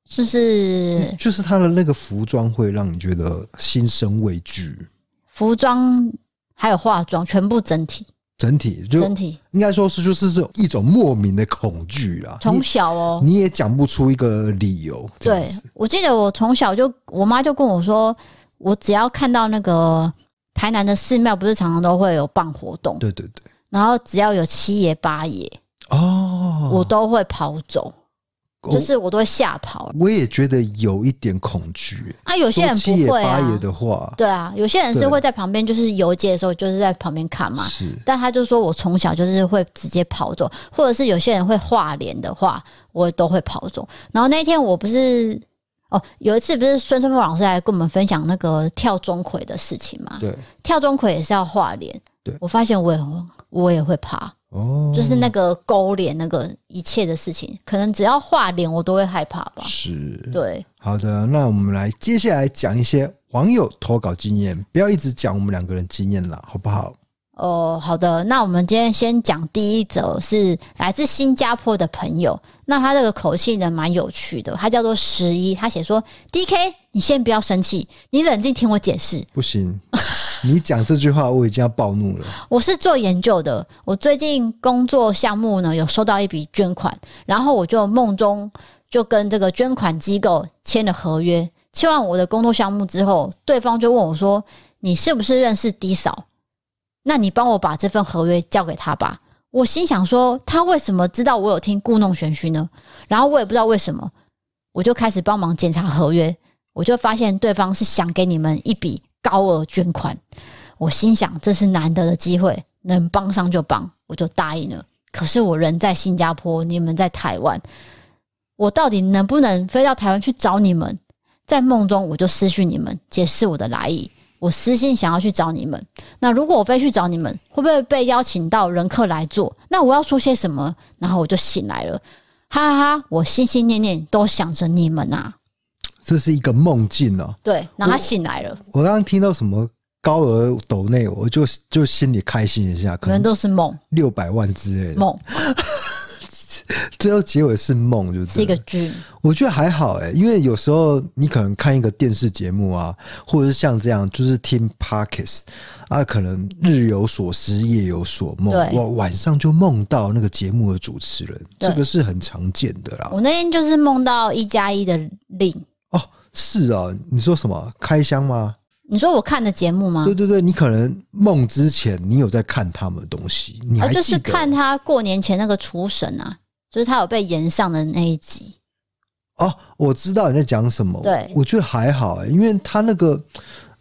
就是就是他的那个服装会让你觉得心生畏惧，服装还有化妆，全部整体，整体就整体应该说是就是这种一种莫名的恐惧啦。从小哦，你也讲不出一个理由。对，我记得我从小就，我妈就跟我说，我只要看到那个。台南的寺庙不是常常都会有办活动？对对对。然后只要有七爷八爷哦，我都会跑走，就是我都会吓跑。我也觉得有一点恐惧。啊，有些人不会啊。八爷的话，对啊，有些人是会在旁边，就是游街的时候就是在旁边看嘛。是。但他就说我从小就是会直接跑走，或者是有些人会画脸的话，我都会跑走。然后那天我不是。哦，有一次不是孙春凤老师来跟我们分享那个跳钟馗的事情吗？对，跳钟馗也是要画脸。对，我发现我也我也会怕哦，就是那个勾脸那个一切的事情，可能只要画脸我都会害怕吧。是，对。好的，那我们来接下来讲一些网友投稿经验，不要一直讲我们两个人经验了，好不好？哦，好的，那我们今天先讲第一则，是来自新加坡的朋友。那他这个口气呢，蛮有趣的。他叫做十一，他写说：“DK，你先不要生气，你冷静听我解释。”不行，你讲这句话我已经要暴怒了。我是做研究的，我最近工作项目呢有收到一笔捐款，然后我就梦中就跟这个捐款机构签了合约。签完我的工作项目之后，对方就问我说：“你是不是认识 D 嫂？”那你帮我把这份合约交给他吧。我心想说，他为什么知道我有听故弄玄虚呢？然后我也不知道为什么，我就开始帮忙检查合约，我就发现对方是想给你们一笔高额捐款。我心想，这是难得的机会，能帮上就帮，我就答应了。可是我人在新加坡，你们在台湾，我到底能不能飞到台湾去找你们？在梦中我就私讯你们，解释我的来意。我私心想要去找你们。那如果我非去找你们，会不会被邀请到人客来做？那我要说些什么？然后我就醒来了，哈哈哈！我心心念念都想着你们啊。这是一个梦境哦。对，然后他醒来了。我刚刚听到什么高额抖内，我就就心里开心一下，可能都是梦，六百万之类的梦。最后结尾是梦，就是是一个 dream。我觉得还好哎、欸，因为有时候你可能看一个电视节目啊，或者是像这样，就是听 Podcast 啊，可能日有所思，夜有所梦，我晚上就梦到那个节目的主持人，这个是很常见的啦。我那天就是梦到一加一的 Lin 哦，是啊，你说什么开箱吗？你说我看的节目吗？对对对，你可能梦之前你有在看他们的东西，你还？就是看他过年前那个厨神啊。就是他有被延上的那一集哦，我知道你在讲什么。对，我觉得还好、欸，因为他那个，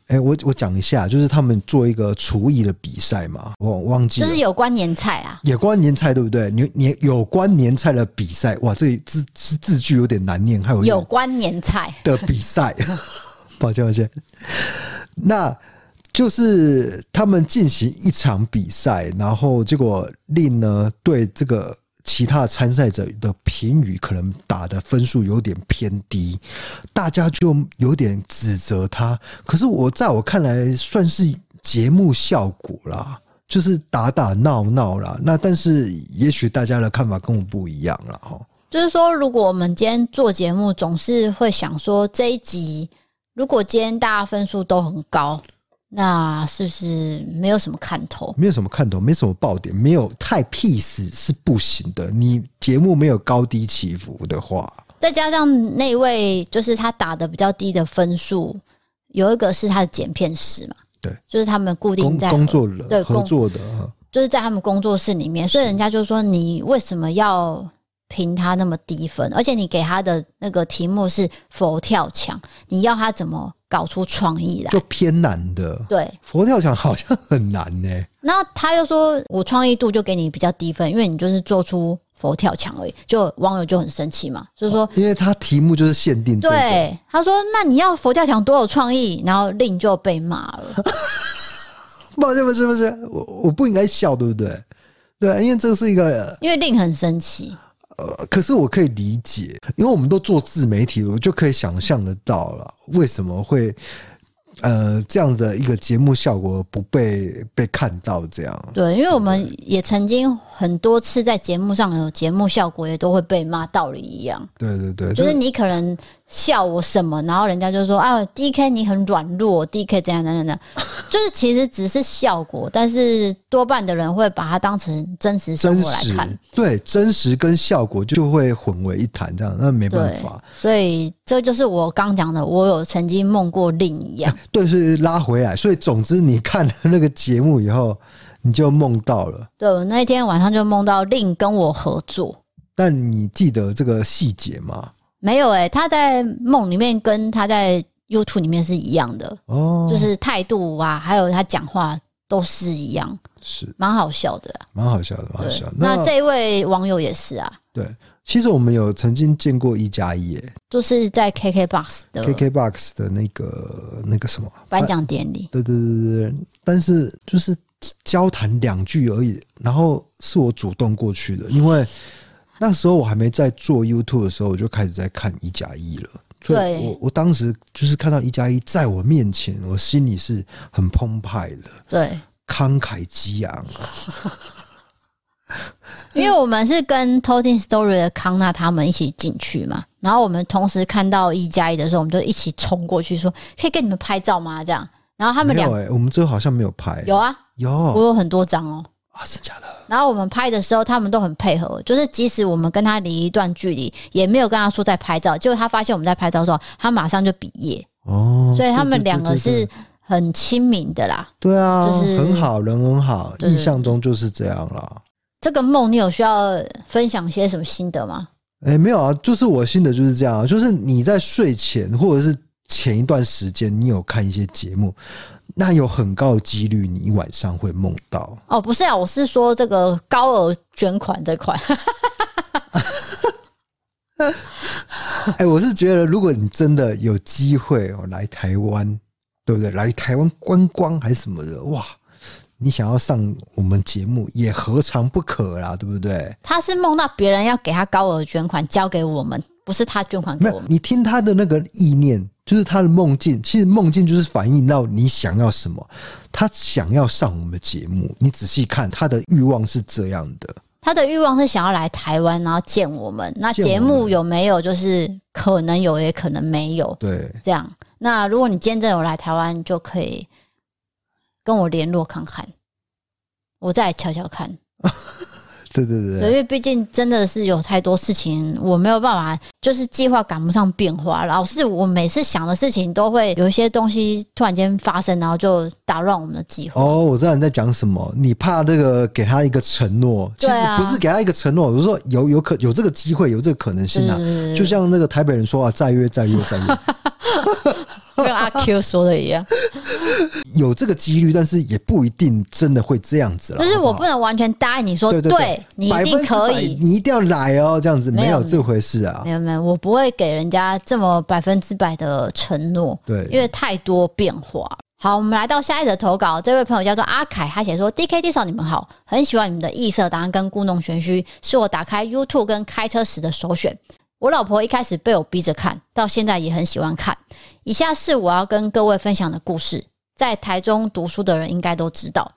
哎、欸，我我讲一下，就是他们做一个厨艺的比赛嘛，我忘记了，就是有关年菜啊，有关年菜对不对？你你有关年菜的比赛，哇，这字字字句有点难念，还有有关年菜的比赛，抱歉抱歉，那就是他们进行一场比赛，然后结果令呢对这个。其他参赛者的评语可能打的分数有点偏低，大家就有点指责他。可是我在我看来算是节目效果啦，就是打打闹闹啦。那但是也许大家的看法跟我不一样了哈。就是说，如果我们今天做节目，总是会想说这一集，如果今天大家分数都很高。那是不是没有什么看头？没有什么看头，没什么爆点，没有太 peace 是不行的。你节目没有高低起伏的话，再加上那位就是他打的比较低的分数，有一个是他的剪片师嘛，对，就是他们固定在工作人，对合作的，就是在他们工作室里面，所以人家就说你为什么要评他那么低分？而且你给他的那个题目是佛跳墙，你要他怎么？搞出创意来，就偏难的。对，佛跳墙好像很难呢、欸。那他又说我创意度就给你比较低分，因为你就是做出佛跳墙而已。就网友就很生气嘛，就是说，因为他题目就是限定、这个。对，他说那你要佛跳墙多有创意，然后令就被骂了。抱歉，不是不是，我我不应该笑，对不对？对，因为这是一个，因为令很生气。呃，可是我可以理解，因为我们都做自媒体，我就可以想象得到了，为什么会呃这样的一个节目效果不被被看到这样？对，因为我们也曾经很多次在节目上有节目效果，也都会被骂道理一样。对对对，就是你可能。笑我什么？然后人家就说啊，DK 你很软弱，DK 怎样怎样怎样，就是其实只是效果，但是多半的人会把它当成真实生活来看。对，真实跟效果就会混为一谈，这样那没办法。所以这就是我刚讲的，我有曾经梦过另一样。对，是拉回来。所以总之，你看了那个节目以后，你就梦到了。对，我那一天晚上就梦到另跟我合作。但你记得这个细节吗？没有诶、欸，他在梦里面跟他在 YouTube 里面是一样的哦，就是态度啊，还有他讲话都是一样，是。蛮好笑的，蛮好笑的，蛮好笑的。那，那这一位网友也是啊，对，其实我们有曾经见过一加一，诶，就是在 KKBOX 的 KKBOX 的那个那个什么颁奖典礼，对对对对，但是就是交谈两句而已，然后是我主动过去的，因为。那时候我还没在做 YouTube 的时候，我就开始在看一加一了。所以我我当时就是看到一加一在我面前，我心里是很澎湃的，对，慷慨激昂。因为我们是跟 Toting Story 的康纳他们一起进去嘛，然后我们同时看到一加一的时候，我们就一起冲过去说：“可以跟你们拍照吗？”这样，然后他们俩，哎，我们最后好像没有拍，有啊，有，我有很多张哦。啊，是假的。然后我们拍的时候，他们都很配合，就是即使我们跟他离一段距离，也没有跟他说在拍照。结果他发现我们在拍照的时候，他马上就毕业。哦，所以他们两个是很亲民的啦。对啊，就是很好，人很好，印象中就是这样啦。这个梦你有需要分享些什么心得吗？哎，没有啊，就是我心得就是这样，啊就是你在睡前或者是前一段时间，你有看一些节目。那有很高的几率，你晚上会梦到哦。不是啊，我是说这个高额捐款这块。哎，我是觉得，如果你真的有机会哦来台湾，对不对？来台湾观光还是什么的，哇！你想要上我们节目，也何尝不可啦，对不对？他是梦到别人要给他高额捐款交给我们，不是他捐款给我们。你听他的那个意念，就是他的梦境。其实梦境就是反映到你想要什么。他想要上我们的节目，你仔细看，他的欲望是这样的。他的欲望是想要来台湾，然后见我们。那节目有没有？就是可能有，也可能没有。对，这样。那如果你今天真的有来台湾，就可以。跟我联络看看，我再来瞧瞧看。对对对，对，因为毕竟真的是有太多事情，我没有办法，就是计划赶不上变化。老是我每次想的事情，都会有一些东西突然间发生，然后就打乱我们的计划。哦，我知道你在讲什么，你怕这个给他一个承诺，其实不是给他一个承诺，我是说有有可有这个机会，有这个可能性啊。就像那个台北人说啊，再约再约再约。跟阿 Q 说的一样，有这个几率，但是也不一定真的会这样子了。就是我不能完全答应你说，对，你一定可以，你一定要来哦，这样子没有这回事啊。没有没有，我不会给人家这么百分之百的承诺，对，因为太多变化。好，我们来到下一则投稿，这位朋友叫做阿凯，他写说：“D K D 嫂，你们好，很喜欢你们的异色答案跟故弄玄虚，是我打开 YouTube 跟开车时的首选。”我老婆一开始被我逼着看，到现在也很喜欢看。以下是我要跟各位分享的故事。在台中读书的人应该都知道，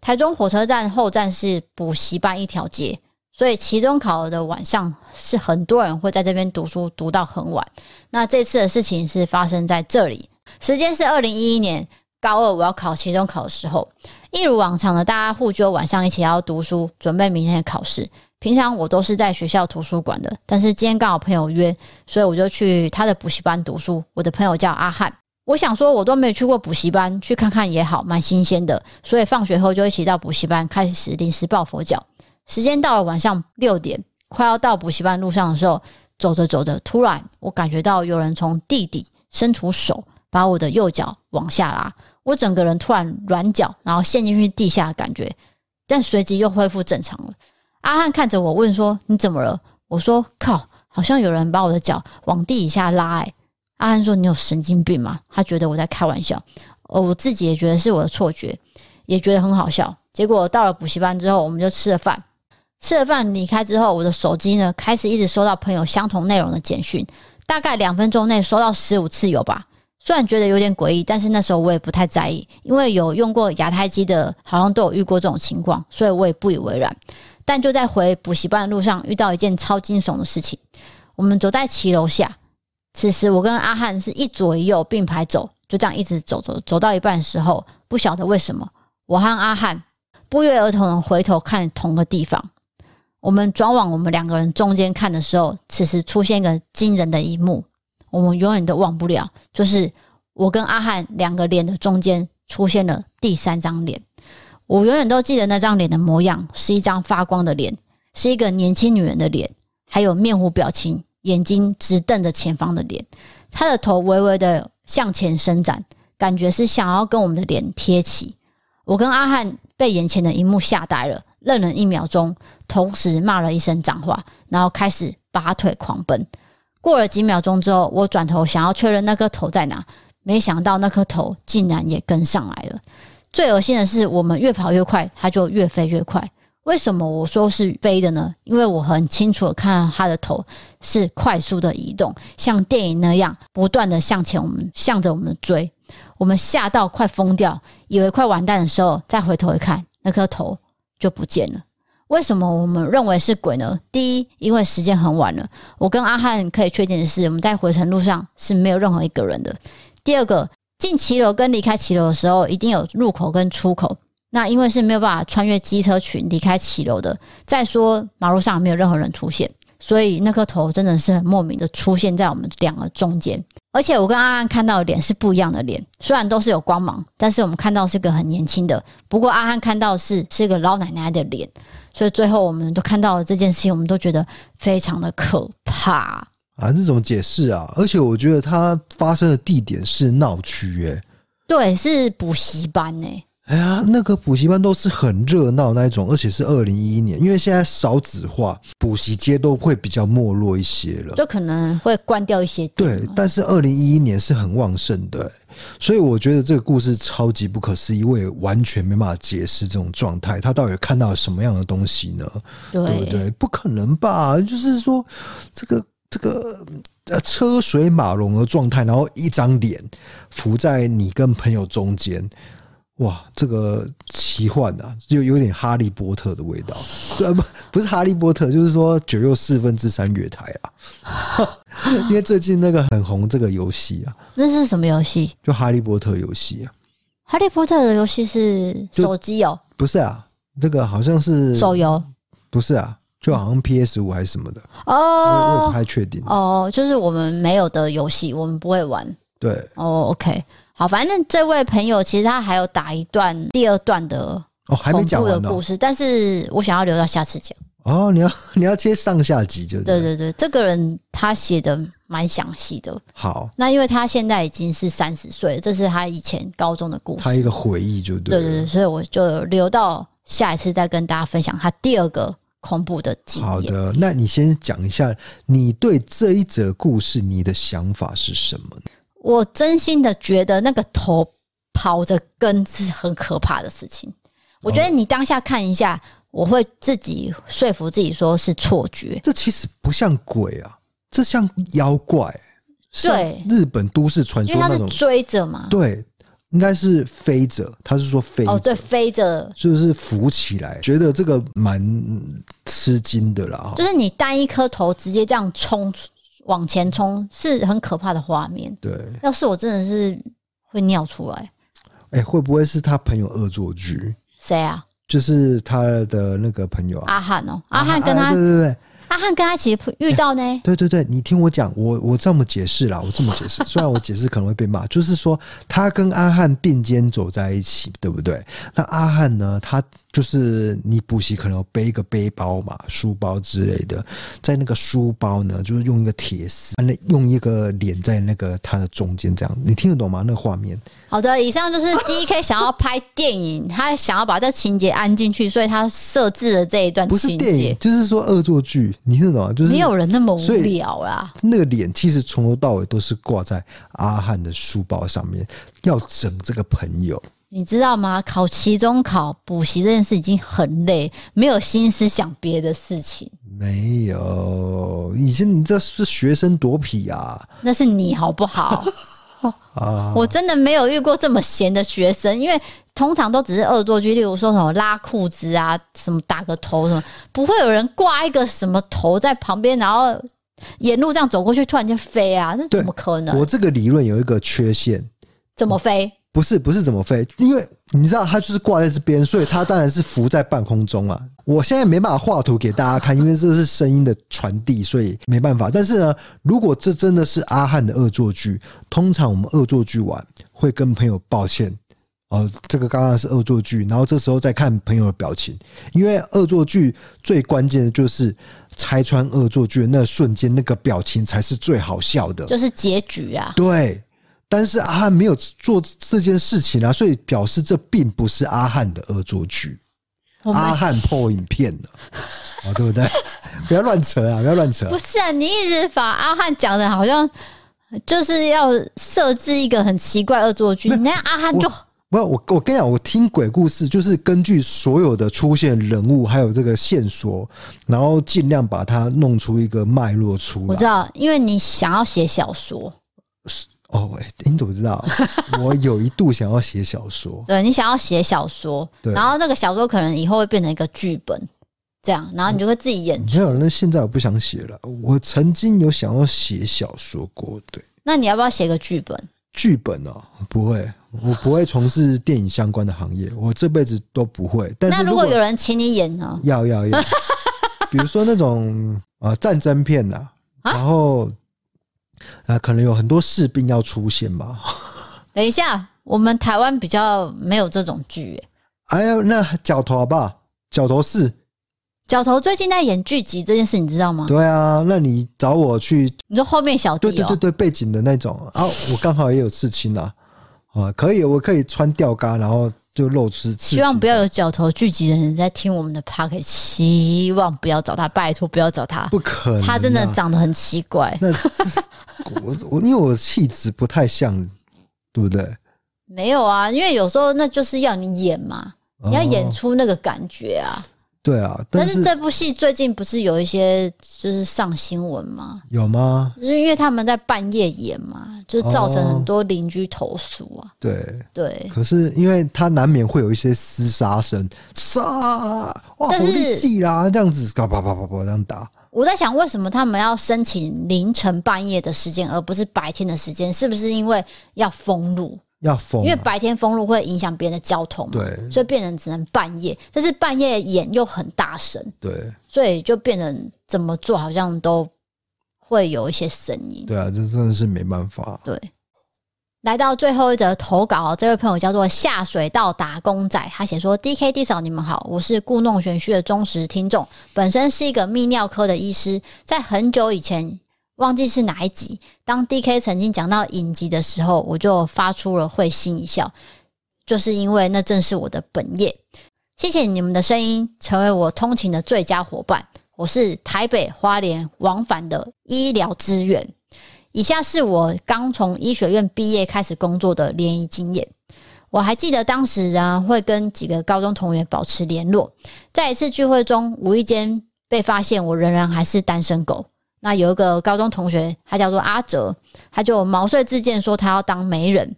台中火车站后站是补习班一条街，所以期中考的晚上是很多人会在这边读书，读到很晚。那这次的事情是发生在这里，时间是二零一一年高二，我要考期中考的时候，一如往常的，大家互揪晚上一起要读书，准备明天的考试。平常我都是在学校图书馆的，但是今天刚好朋友约，所以我就去他的补习班读书。我的朋友叫阿汉，我想说我都没有去过补习班，去看看也好，蛮新鲜的。所以放学后就一起到补习班开始临时抱佛脚。时间到了晚上六点，快要到补习班路上的时候，走着走着，突然我感觉到有人从地底伸出手，把我的右脚往下拉，我整个人突然软脚，然后陷进去地下的感觉，但随即又恢复正常了。阿汉看着我问说：“你怎么了？”我说：“靠，好像有人把我的脚往地底下拉。”哎，阿汉说：“你有神经病吗？”他觉得我在开玩笑，而我自己也觉得是我的错觉，也觉得很好笑。结果到了补习班之后，我们就吃了饭。吃了饭离开之后，我的手机呢开始一直收到朋友相同内容的简讯，大概两分钟内收到十五次有吧。虽然觉得有点诡异，但是那时候我也不太在意，因为有用过亚太机的，好像都有遇过这种情况，所以我也不以为然。但就在回补习班的路上，遇到一件超惊悚的事情。我们走在骑楼下，此时我跟阿汉是一左一右并排走，就这样一直走走，走到一半的时候，不晓得为什么，我和阿汉不约而同的回头看同个地方。我们转往我们两个人中间看的时候，此时出现一个惊人的一幕，我们永远都忘不了，就是我跟阿汉两个脸的中间出现了第三张脸。我永远都记得那张脸的模样，是一张发光的脸，是一个年轻女人的脸，还有面无表情、眼睛直瞪着前方的脸。他的头微微的向前伸展，感觉是想要跟我们的脸贴齐。我跟阿汉被眼前的一幕吓呆了，愣了一秒钟，同时骂了一声脏话，然后开始拔腿狂奔。过了几秒钟之后，我转头想要确认那颗头在哪，没想到那颗头竟然也跟上来了。最恶心的是，我们越跑越快，它就越飞越快。为什么我说是飞的呢？因为我很清楚的看到它的头是快速的移动，像电影那样不断的向前，我们向着我们追。我们吓到快疯掉，以为快完蛋的时候，再回头一看，那颗头就不见了。为什么我们认为是鬼呢？第一，因为时间很晚了。我跟阿汉可以确定的是，我们在回程路上是没有任何一个人的。第二个。进骑楼跟离开骑楼的时候，一定有入口跟出口。那因为是没有办法穿越机车群离开骑楼的。再说马路上没有任何人出现，所以那颗头真的是很莫名的出现在我们两个中间。而且我跟阿汉看到的脸是不一样的脸，虽然都是有光芒，但是我们看到是个很年轻的。不过阿汉看到的是是一个老奶奶的脸，所以最后我们都看到了这件事情，我们都觉得非常的可怕。啊，这怎么解释啊？而且我觉得它发生的地点是闹区，哎，对，是补习班，哎，哎呀，那个补习班都是很热闹那一种，而且是二零一一年，因为现在少子化，补习街都会比较没落一些了，就可能会关掉一些。对，但是二零一一年是很旺盛的，所以我觉得这个故事超级不可思议，我也完全没办法解释这种状态，他到底看到了什么样的东西呢？对，对不对？不可能吧？就是说，这个这个呃车水马龙的状态，然后一张脸浮在你跟朋友中间。哇，这个奇幻啊，就有点哈利波特的味道。呃，不，不是哈利波特，就是说九又四分之三月台啊。因为最近那个很红，这个游戏啊，那是什么游戏？就哈利波特游戏啊。哈利波特的游戏是手机哦？不是啊，这个好像是手游。不是啊，就好像 PS 五还是什么的哦，我不太确定哦。就是我们没有的游戏，我们不会玩。对哦，OK。好，反正这位朋友其实他还有打一段第二段的哦，还没讲完的故事，但是我想要留到下次讲。哦，你要 你要接上下集就对。对对对，这个人他写的蛮详细的。好，那因为他现在已经是三十岁，这是他以前高中的故事，他一个回忆就对。对对对，所以我就留到下一次再跟大家分享他第二个恐怖的经验。好的，那你先讲一下你对这一则故事你的想法是什么呢？我真心的觉得那个头跑着跟是很可怕的事情。我觉得你当下看一下，我会自己说服自己说是错觉。这其实不像鬼啊，这像妖怪。对，日本都市传说那种，追着嘛。对，应该是飞着。他是说飞哦，对，飞着就是浮起来，觉得这个蛮吃惊的啦。就是你单一颗头直接这样冲出。往前冲是很可怕的画面。对，要是我真的是会尿出来。哎、欸，会不会是他朋友恶作剧？谁啊？就是他的那个朋友啊，阿汉哦，阿汉跟他，对对对。阿汉跟他一起遇到呢？对对对，你听我讲，我我这么解释啦，我这么解释，虽然我解释可能会被骂，就是说他跟阿汉并肩走在一起，对不对？那阿汉呢，他就是你补习可能背一个背包嘛，书包之类的，在那个书包呢，就是用一个铁丝，那用一个脸在那个他的中间，这样你听得懂吗？那个画面。好的，以上就是 DK 想要拍电影，他想要把这情节安进去，所以他设置了这一段情节。不是电影，就是说恶作剧，你听得懂吗？就是没有人那么无聊啦。那个脸其实从头到尾都是挂在阿汉的书包上面，要整这个朋友，你知道吗？考期中考补习这件事已经很累，没有心思想别的事情。没有，以前你这是学生多皮啊？那是你好不好？啊！我真的没有遇过这么闲的学生，因为通常都只是恶作剧，例如说什么拉裤子啊，什么打个头什么，不会有人挂一个什么头在旁边，然后沿路这样走过去，突然间飞啊，这怎么可能？我这个理论有一个缺陷，怎么飞？不是不是怎么飞，因为你知道它就是挂在这边，所以它当然是浮在半空中啊。我现在没办法画图给大家看，因为这是声音的传递，所以没办法。但是呢，如果这真的是阿汉的恶作剧，通常我们恶作剧完会跟朋友抱歉哦，这个刚刚是恶作剧，然后这时候再看朋友的表情，因为恶作剧最关键的就是拆穿恶作剧的那瞬间，那个表情才是最好笑的，就是结局啊。对。但是阿汉没有做这件事情啊，所以表示这并不是阿汉的恶作剧。阿汉 po 影片了，哦，对不对？不要乱扯啊！不要乱扯。不是啊，你一直把阿汉讲的好像就是要设置一个很奇怪恶作剧，那阿汉就不要我我跟你讲，我听鬼故事就是根据所有的出现人物还有这个线索，然后尽量把它弄出一个脉络出来。我知道，因为你想要写小说。哦，你怎么知道？我有一度想要写小说，对，你想要写小说，然后那个小说可能以后会变成一个剧本，这样，然后你就会自己演出。没有，那现在我不想写了。我曾经有想要写小说过，对。那你要不要写个剧本？剧本哦，不会，我不会从事电影相关的行业，我这辈子都不会。但是如果有人请你演呢？要要要，比如说那种啊战争片呐，然后。啊，可能有很多士兵要出现吧？等一下，我们台湾比较没有这种剧。哎呀，那角头好不好？角头是角头，最近在演剧集这件事，你知道吗？对啊，那你找我去，你说后面小弟、喔，对对对对，背景的那种啊，我刚好也有刺青啊，啊，可以，我可以穿吊嘎，然后就露出。希望不要有角头聚集的人在听我们的 podcast，希望不要找他，拜托不要找他，不可能、啊，他真的长得很奇怪。那我我因为我的气质不太像，对不对？没有啊，因为有时候那就是要你演嘛，你要演出那个感觉啊。对啊，但是，这部戏最近不是有一些就是上新闻吗？有吗？就是因为他们在半夜演嘛，就造成很多邻居投诉啊。哦、对对，可是因为他难免会有一些厮杀声，杀哇，但是好厉害啦，这样子啪啪啪啪啪这样打。我在想，为什么他们要申请凌晨半夜的时间，而不是白天的时间？是不是因为要封路？要封、啊，因为白天封路会影响别人的交通，对，所以变成只能半夜。但是半夜演又很大声，对，所以就变成怎么做好像都会有一些声音。对啊，这真的是没办法。对，来到最后一则投稿，这位朋友叫做下水道打工仔，他写说：“D K D 嫂，你们好，我是故弄玄虚的忠实听众，本身是一个泌尿科的医师，在很久以前。”忘记是哪一集，当 DK 曾经讲到影集的时候，我就发出了会心一笑，就是因为那正是我的本业。谢谢你们的声音，成为我通勤的最佳伙伴。我是台北花莲往返的医疗资源。以下是我刚从医学院毕业开始工作的联谊经验。我还记得当时啊，会跟几个高中同学保持联络，在一次聚会中，无意间被发现我仍然还是单身狗。那有一个高中同学，他叫做阿哲，他就毛遂自荐说他要当媒人，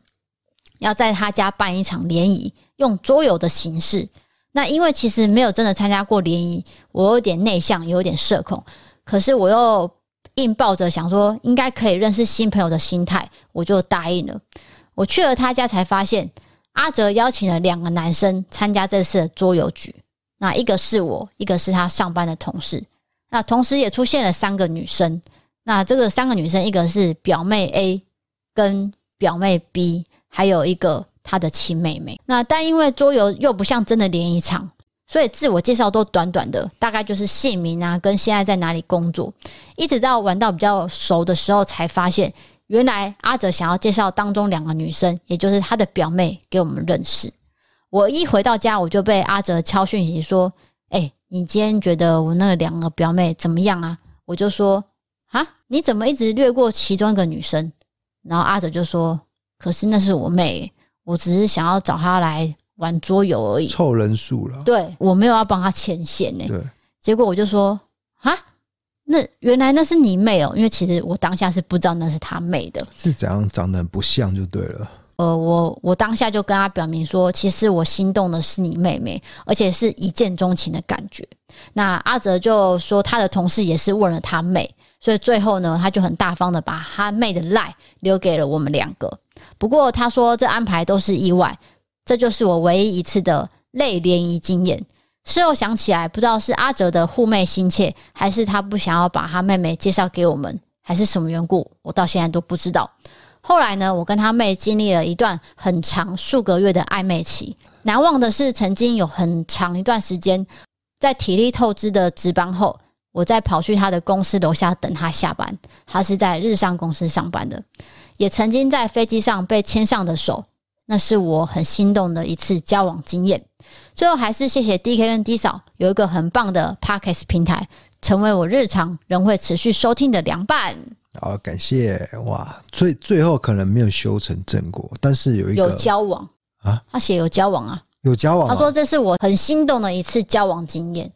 要在他家办一场联谊，用桌游的形式。那因为其实没有真的参加过联谊，我有点内向，有点社恐，可是我又硬抱着想说应该可以认识新朋友的心态，我就答应了。我去了他家才发现，阿哲邀请了两个男生参加这次的桌游局，那一个是我，一个是他上班的同事。那同时也出现了三个女生，那这个三个女生，一个是表妹 A 跟表妹 B，还有一个她的亲妹妹。那但因为桌游又不像真的联谊场，所以自我介绍都短短的，大概就是姓名啊，跟现在在哪里工作。一直到玩到比较熟的时候，才发现原来阿哲想要介绍当中两个女生，也就是他的表妹给我们认识。我一回到家，我就被阿哲敲讯息说：“。”你今天觉得我那两个表妹怎么样啊？我就说啊，你怎么一直略过其中一个女生？然后阿哲就说，可是那是我妹，我只是想要找她来玩桌游而已，凑人数了。对，我没有要帮她牵线呢。对，结果我就说啊，那原来那是你妹哦，因为其实我当下是不知道那是她妹的，是怎样长得很不像就对了。呃，我我当下就跟他表明说，其实我心动的是你妹妹，而且是一见钟情的感觉。那阿哲就说他的同事也是问了他妹，所以最后呢，他就很大方的把他妹的赖留给了我们两个。不过他说这安排都是意外，这就是我唯一一次的类联谊经验。事后想起来，不知道是阿哲的护妹心切，还是他不想要把他妹妹介绍给我们，还是什么缘故，我到现在都不知道。后来呢，我跟他妹经历了一段很长数个月的暧昧期。难忘的是，曾经有很长一段时间，在体力透支的值班后，我在跑去他的公司楼下等他下班。他是在日上公司上班的，也曾经在飞机上被牵上的手，那是我很心动的一次交往经验。最后还是谢谢 DK 跟 D 嫂有一个很棒的 Podcast 平台，成为我日常仍会持续收听的凉拌。好，感谢哇！最最后可能没有修成正果，但是有一个有交往啊，他写有交往啊，有交往啊。他说这是我很心动的一次交往经验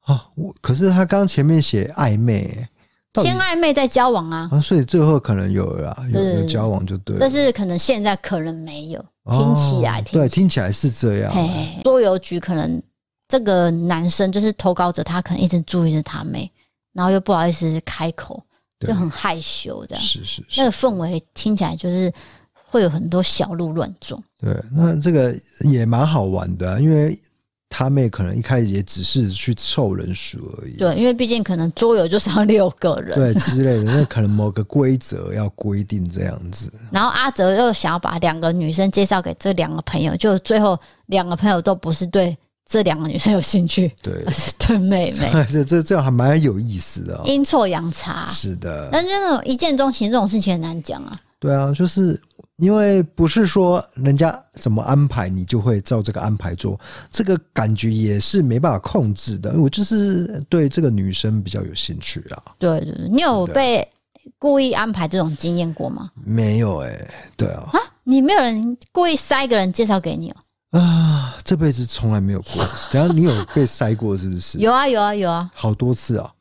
啊。我可是他刚刚前面写暧昧，先暧昧再交往啊，啊，所以最后可能有了，有有交往就对了。但是可能现在可能没有，听起来，哦，对，听起来是这样。嘿，桌游局可能这个男生就是投稿者，他可能一直注意着他妹，然后又不好意思开口。就很害羞，这样是是是，那个氛围听起来就是会有很多小鹿乱撞。对，那这个也蛮好玩的，啊，因为他妹可能一开始也只是去凑人数而已。对，因为毕竟可能桌游就是要六个人，对之类的，那可能某个规则要规定这样子。然后阿哲又想要把两个女生介绍给这两个朋友，就最后两个朋友都不是对。这两个女生有兴趣，对，是对妹妹，这这这样还蛮有意思的，阴错阳差，是的。但是那种一见钟情这种事情很难讲啊。对啊，就是因为不是说人家怎么安排你就会照这个安排做，这个感觉也是没办法控制的。我就是对这个女生比较有兴趣啊。对对对，你有被故意安排这种经验过吗？没有哎、欸，对啊。啊，你没有人故意塞一个人介绍给你哦？啊，这辈子从来没有过。只要你有被塞过是不是？有啊有啊有啊，好多次啊，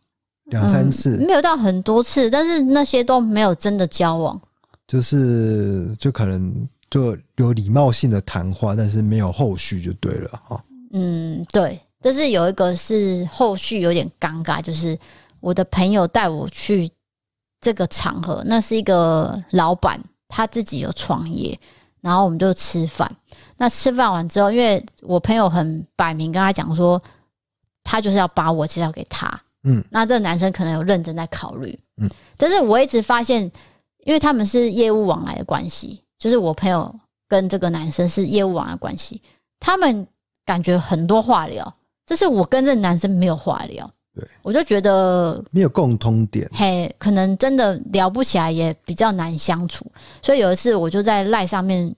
两三次、嗯，没有到很多次，但是那些都没有真的交往。就是就可能就有礼貌性的谈话，但是没有后续就对了哈。嗯，对，但是有一个是后续有点尴尬，就是我的朋友带我去这个场合，那是一个老板，他自己有创业，然后我们就吃饭。那吃饭完之后，因为我朋友很摆明跟他讲说，他就是要把我介绍给他。嗯，那这个男生可能有认真在考虑。嗯，但是我一直发现。因为他们是业务往来的关系，就是我朋友跟这个男生是业务往来的关系，他们感觉很多话聊，这是我跟这个男生没有话聊，对，我就觉得没有共通点，嘿，可能真的聊不起来，也比较难相处，所以有一次我就在赖上面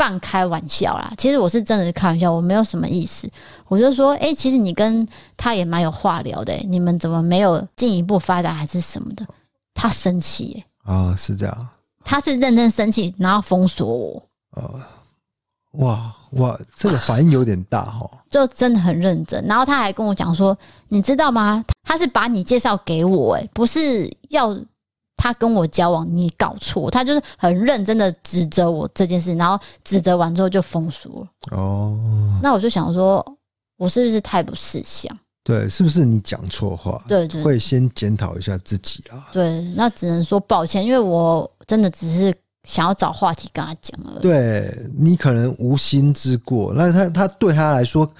半开玩笑啦，其实我是真的是开玩笑，我没有什么意思，我就说，哎、欸，其实你跟他也蛮有话聊的、欸，你们怎么没有进一步发展还是什么的？他生气耶、欸。啊、哦，是这样。他是认真生气，然后封锁我。哦，哇哇，这个反应有点大哈。就真的很认真，然后他还跟我讲说：“你知道吗？他是把你介绍给我，哎，不是要他跟我交往，你搞错。他就是很认真的指责我这件事，然后指责完之后就封锁了。哦，那我就想说，我是不是太不识相？对，是不是你讲错话？对，对对，会先检讨一下自己啊。对，那只能说抱歉，因为我真的只是想要找话题跟他讲而已。对，你可能无心之过，那他他对他来说，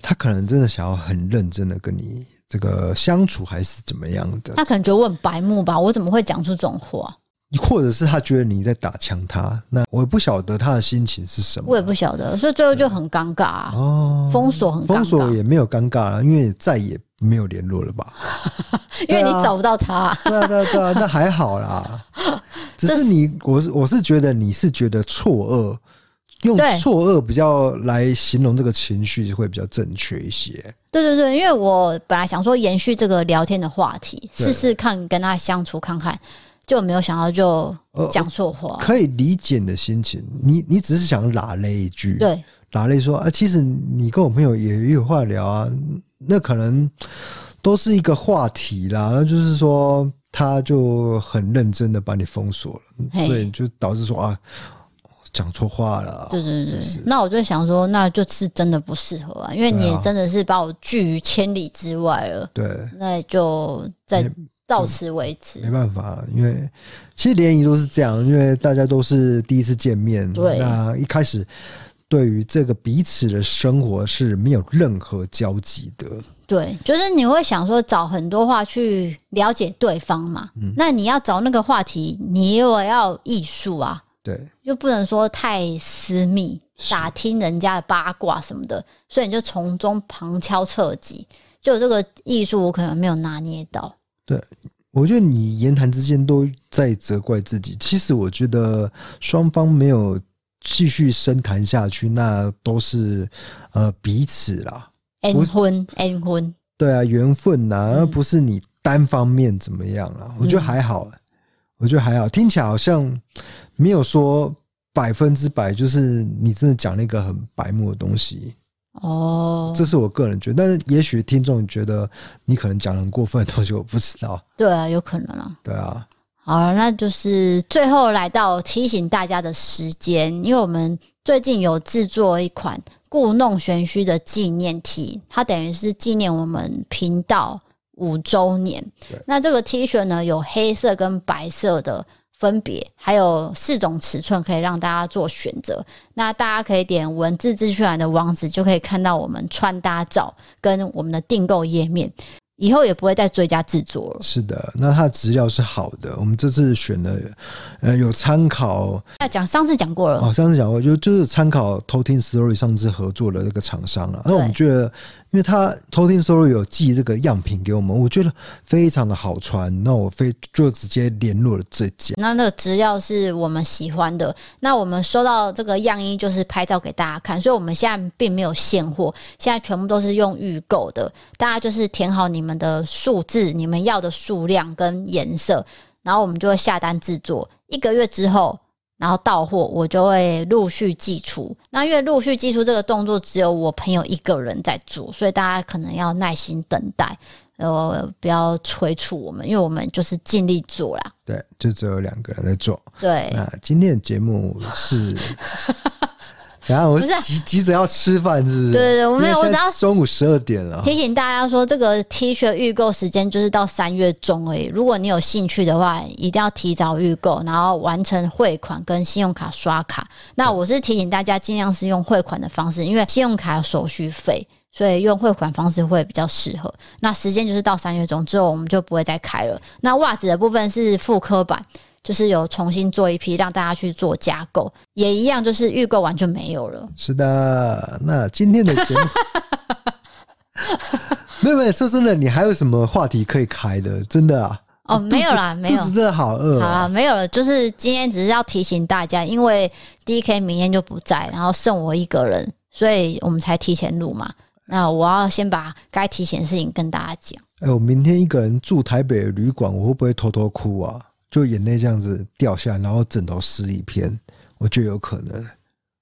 他可能真的想要很认真的跟你这个相处，还是怎么样的？他可能觉得我很白目吧？我怎么会讲出这种话？或者是他觉得你在打枪他，那我也不晓得他的心情是什么，我也不晓得，所以最后就很尴尬啊。哦，封锁很封锁也没有尴尬了，因为再也没有联络了吧？因为你找不到他。对啊，对啊，对啊，那还好啦。只是你，我是我是觉得你是觉得错愕，用错愕比较来形容这个情绪会比较正确一些。对对对，因为我本来想说延续这个聊天的话题，试试看跟他相处看看。就没有想到就讲错话，可以理解你的心情。你你只是想拉了一句，对，拉了说啊，其实你跟我朋友也有话聊啊，那可能都是一个话题啦。那就是说，他就很认真的把你封锁了，所以就导致说啊，讲错话了。对对对，那我就想说，那就是真的不适合啊，因为你也真的是把我拒于千里之外了。对，那就在。到此为止，没办法，因为其实联谊都是这样，因为大家都是第一次见面，对，那一开始对于这个彼此的生活是没有任何交集的，对，就是你会想说找很多话去了解对方嘛，嗯，那你要找那个话题，你又要艺术啊，对，又不能说太私密，打听人家的八卦什么的，所以你就从中旁敲侧击，就这个艺术我可能没有拿捏到。对，我觉得你言谈之间都在责怪自己。其实我觉得双方没有继续深谈下去，那都是呃彼此啦，恩婚恩婚。对啊，缘分呐，而不是你单方面怎么样了。我觉得还好，我觉得还好，听起来好像没有说百分之百，就是你真的讲了一个很白目的东西。哦，这是我个人觉得，但是也许听众觉得你可能讲很过分的东西，我不知道。对啊，有可能啊。对啊，好了，那就是最后来到提醒大家的时间，因为我们最近有制作一款故弄玄虚的纪念 T，它等于是纪念我们频道五周年。那这个 T 恤呢，有黑色跟白色的。分别还有四种尺寸可以让大家做选择，那大家可以点文字资讯栏的网址，就可以看到我们穿搭照跟我们的订购页面。以后也不会再追加制作了。是的，那它的质料是好的。我们这次选的，呃，有参考。那讲上次讲过了，哦，上次讲过，就就是参考偷听 Story 上次合作的那个厂商啊。那我们觉得。因为他偷听 Story 有寄这个样品给我们，我觉得非常的好穿，那我非就直接联络了这家。那那个质料是我们喜欢的，那我们收到这个样衣就是拍照给大家看，所以我们现在并没有现货，现在全部都是用预购的。大家就是填好你们的数字、你们要的数量跟颜色，然后我们就会下单制作，一个月之后。然后到货，我就会陆续寄出。那因为陆续寄出这个动作只有我朋友一个人在做，所以大家可能要耐心等待，呃，不要催促我们，因为我们就是尽力做啦。对，就只有两个人在做。对，那今天的节目是。然后我是急急着要吃饭，是不是？对对对，我没有，我只要中午十二点了。提醒大家说，这个 T 恤预购时间就是到三月中而已。如果你有兴趣的话，一定要提早预购，然后完成汇款跟信用卡刷卡。那我是提醒大家，尽量是用汇款的方式，因为信用卡有手续费，所以用汇款方式会比较适合。那时间就是到三月中之后，我们就不会再开了。那袜子的部分是复刻版。就是有重新做一批，让大家去做加购，也一样，就是预购完就没有了。是的，那今天的节目，没有没有，说真的，你还有什么话题可以开的？真的啊？哦，没有啦，没有，真的好饿啊。好了，没有了。就是今天只是要提醒大家，因为 DK 明天就不在，然后剩我一个人，所以我们才提前录嘛。那我要先把该提醒的事情跟大家讲。哎，我明天一个人住台北旅馆，我会不会偷偷哭啊？就眼泪这样子掉下来，然后枕头湿一片，我觉得有可能。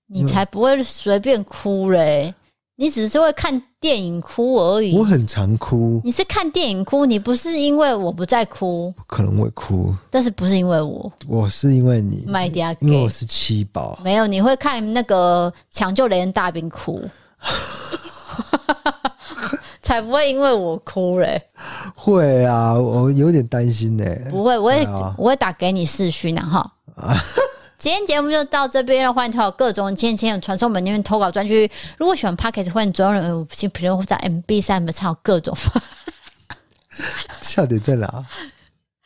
你才不会随便哭嘞！你只是会看电影哭而已。我很常哭。你是看电影哭，你不是因为我不在哭。可能会哭，但是不是因为我？我是因为你。My dear，因为我是七宝。没有，你会看那个抢救雷恩大兵哭。才不会因为我哭嘞，会啊，我有点担心呢。不会，我会我会打给你视讯的哈。今天节目就到这边了，欢迎投稿各种千千传送门那边投稿专区。如果喜欢 Podcast 欢迎总有人五星评论或者 MB 三里面唱各种。笑点在哪？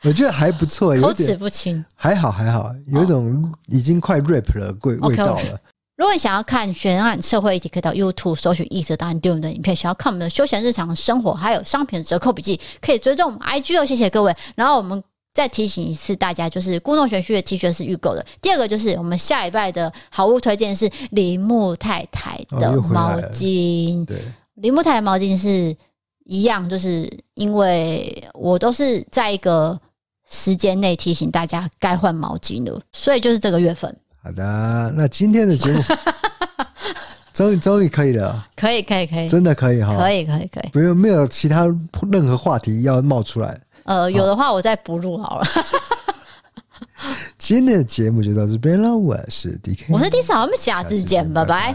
我觉得还不错，口齿不清，还好还好，有一种已经快 rap 了味味道了。Okay, okay. 如果你想要看悬案、社会议题，可以到 YouTube 搜寻“异色档案”丢我们的影片。想要看我们的休闲日常生活，还有商品的折扣笔记，可以追踪我们 IG 哦。谢谢各位。然后我们再提醒一次大家，就是故弄玄虚的 T 恤是预购的。第二个就是我们下礼拜的好物推荐是铃木太太的毛巾。对，铃木太太毛巾是一样，就是因为我都是在一个时间内提醒大家该换毛巾的，所以就是这个月份。好的，那今天的节目 终于终于可以了，可以可以可以，真的可以哈，可以可以可以，不用没有其他任何话题要冒出来，呃，有的话我再补录好了。今天的节目就到这边了，我是 DK，我是 D 嫂，我们下次见，拜拜。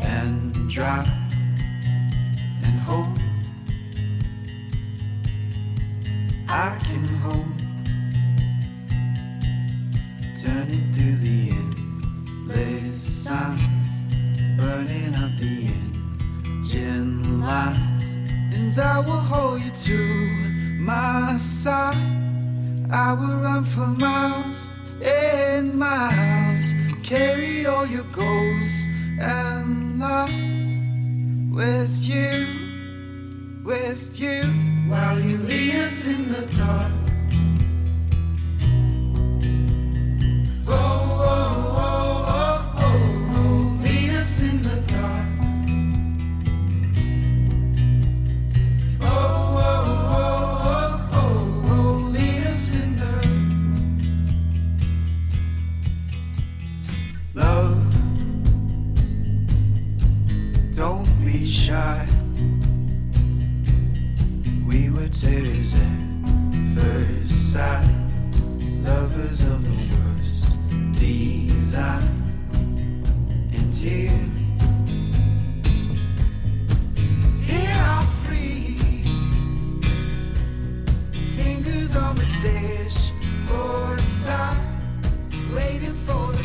And drive and hope I can hope turning through the endless signs burning up the engine lights. And I will hold you to my side. I will run for miles and miles carry all your goals and lost with you, with you, while you lead us in the dark. Oh, imitators at first sight, lovers of the worst design. And here, here I freeze, fingers on the dashboard side, waiting for.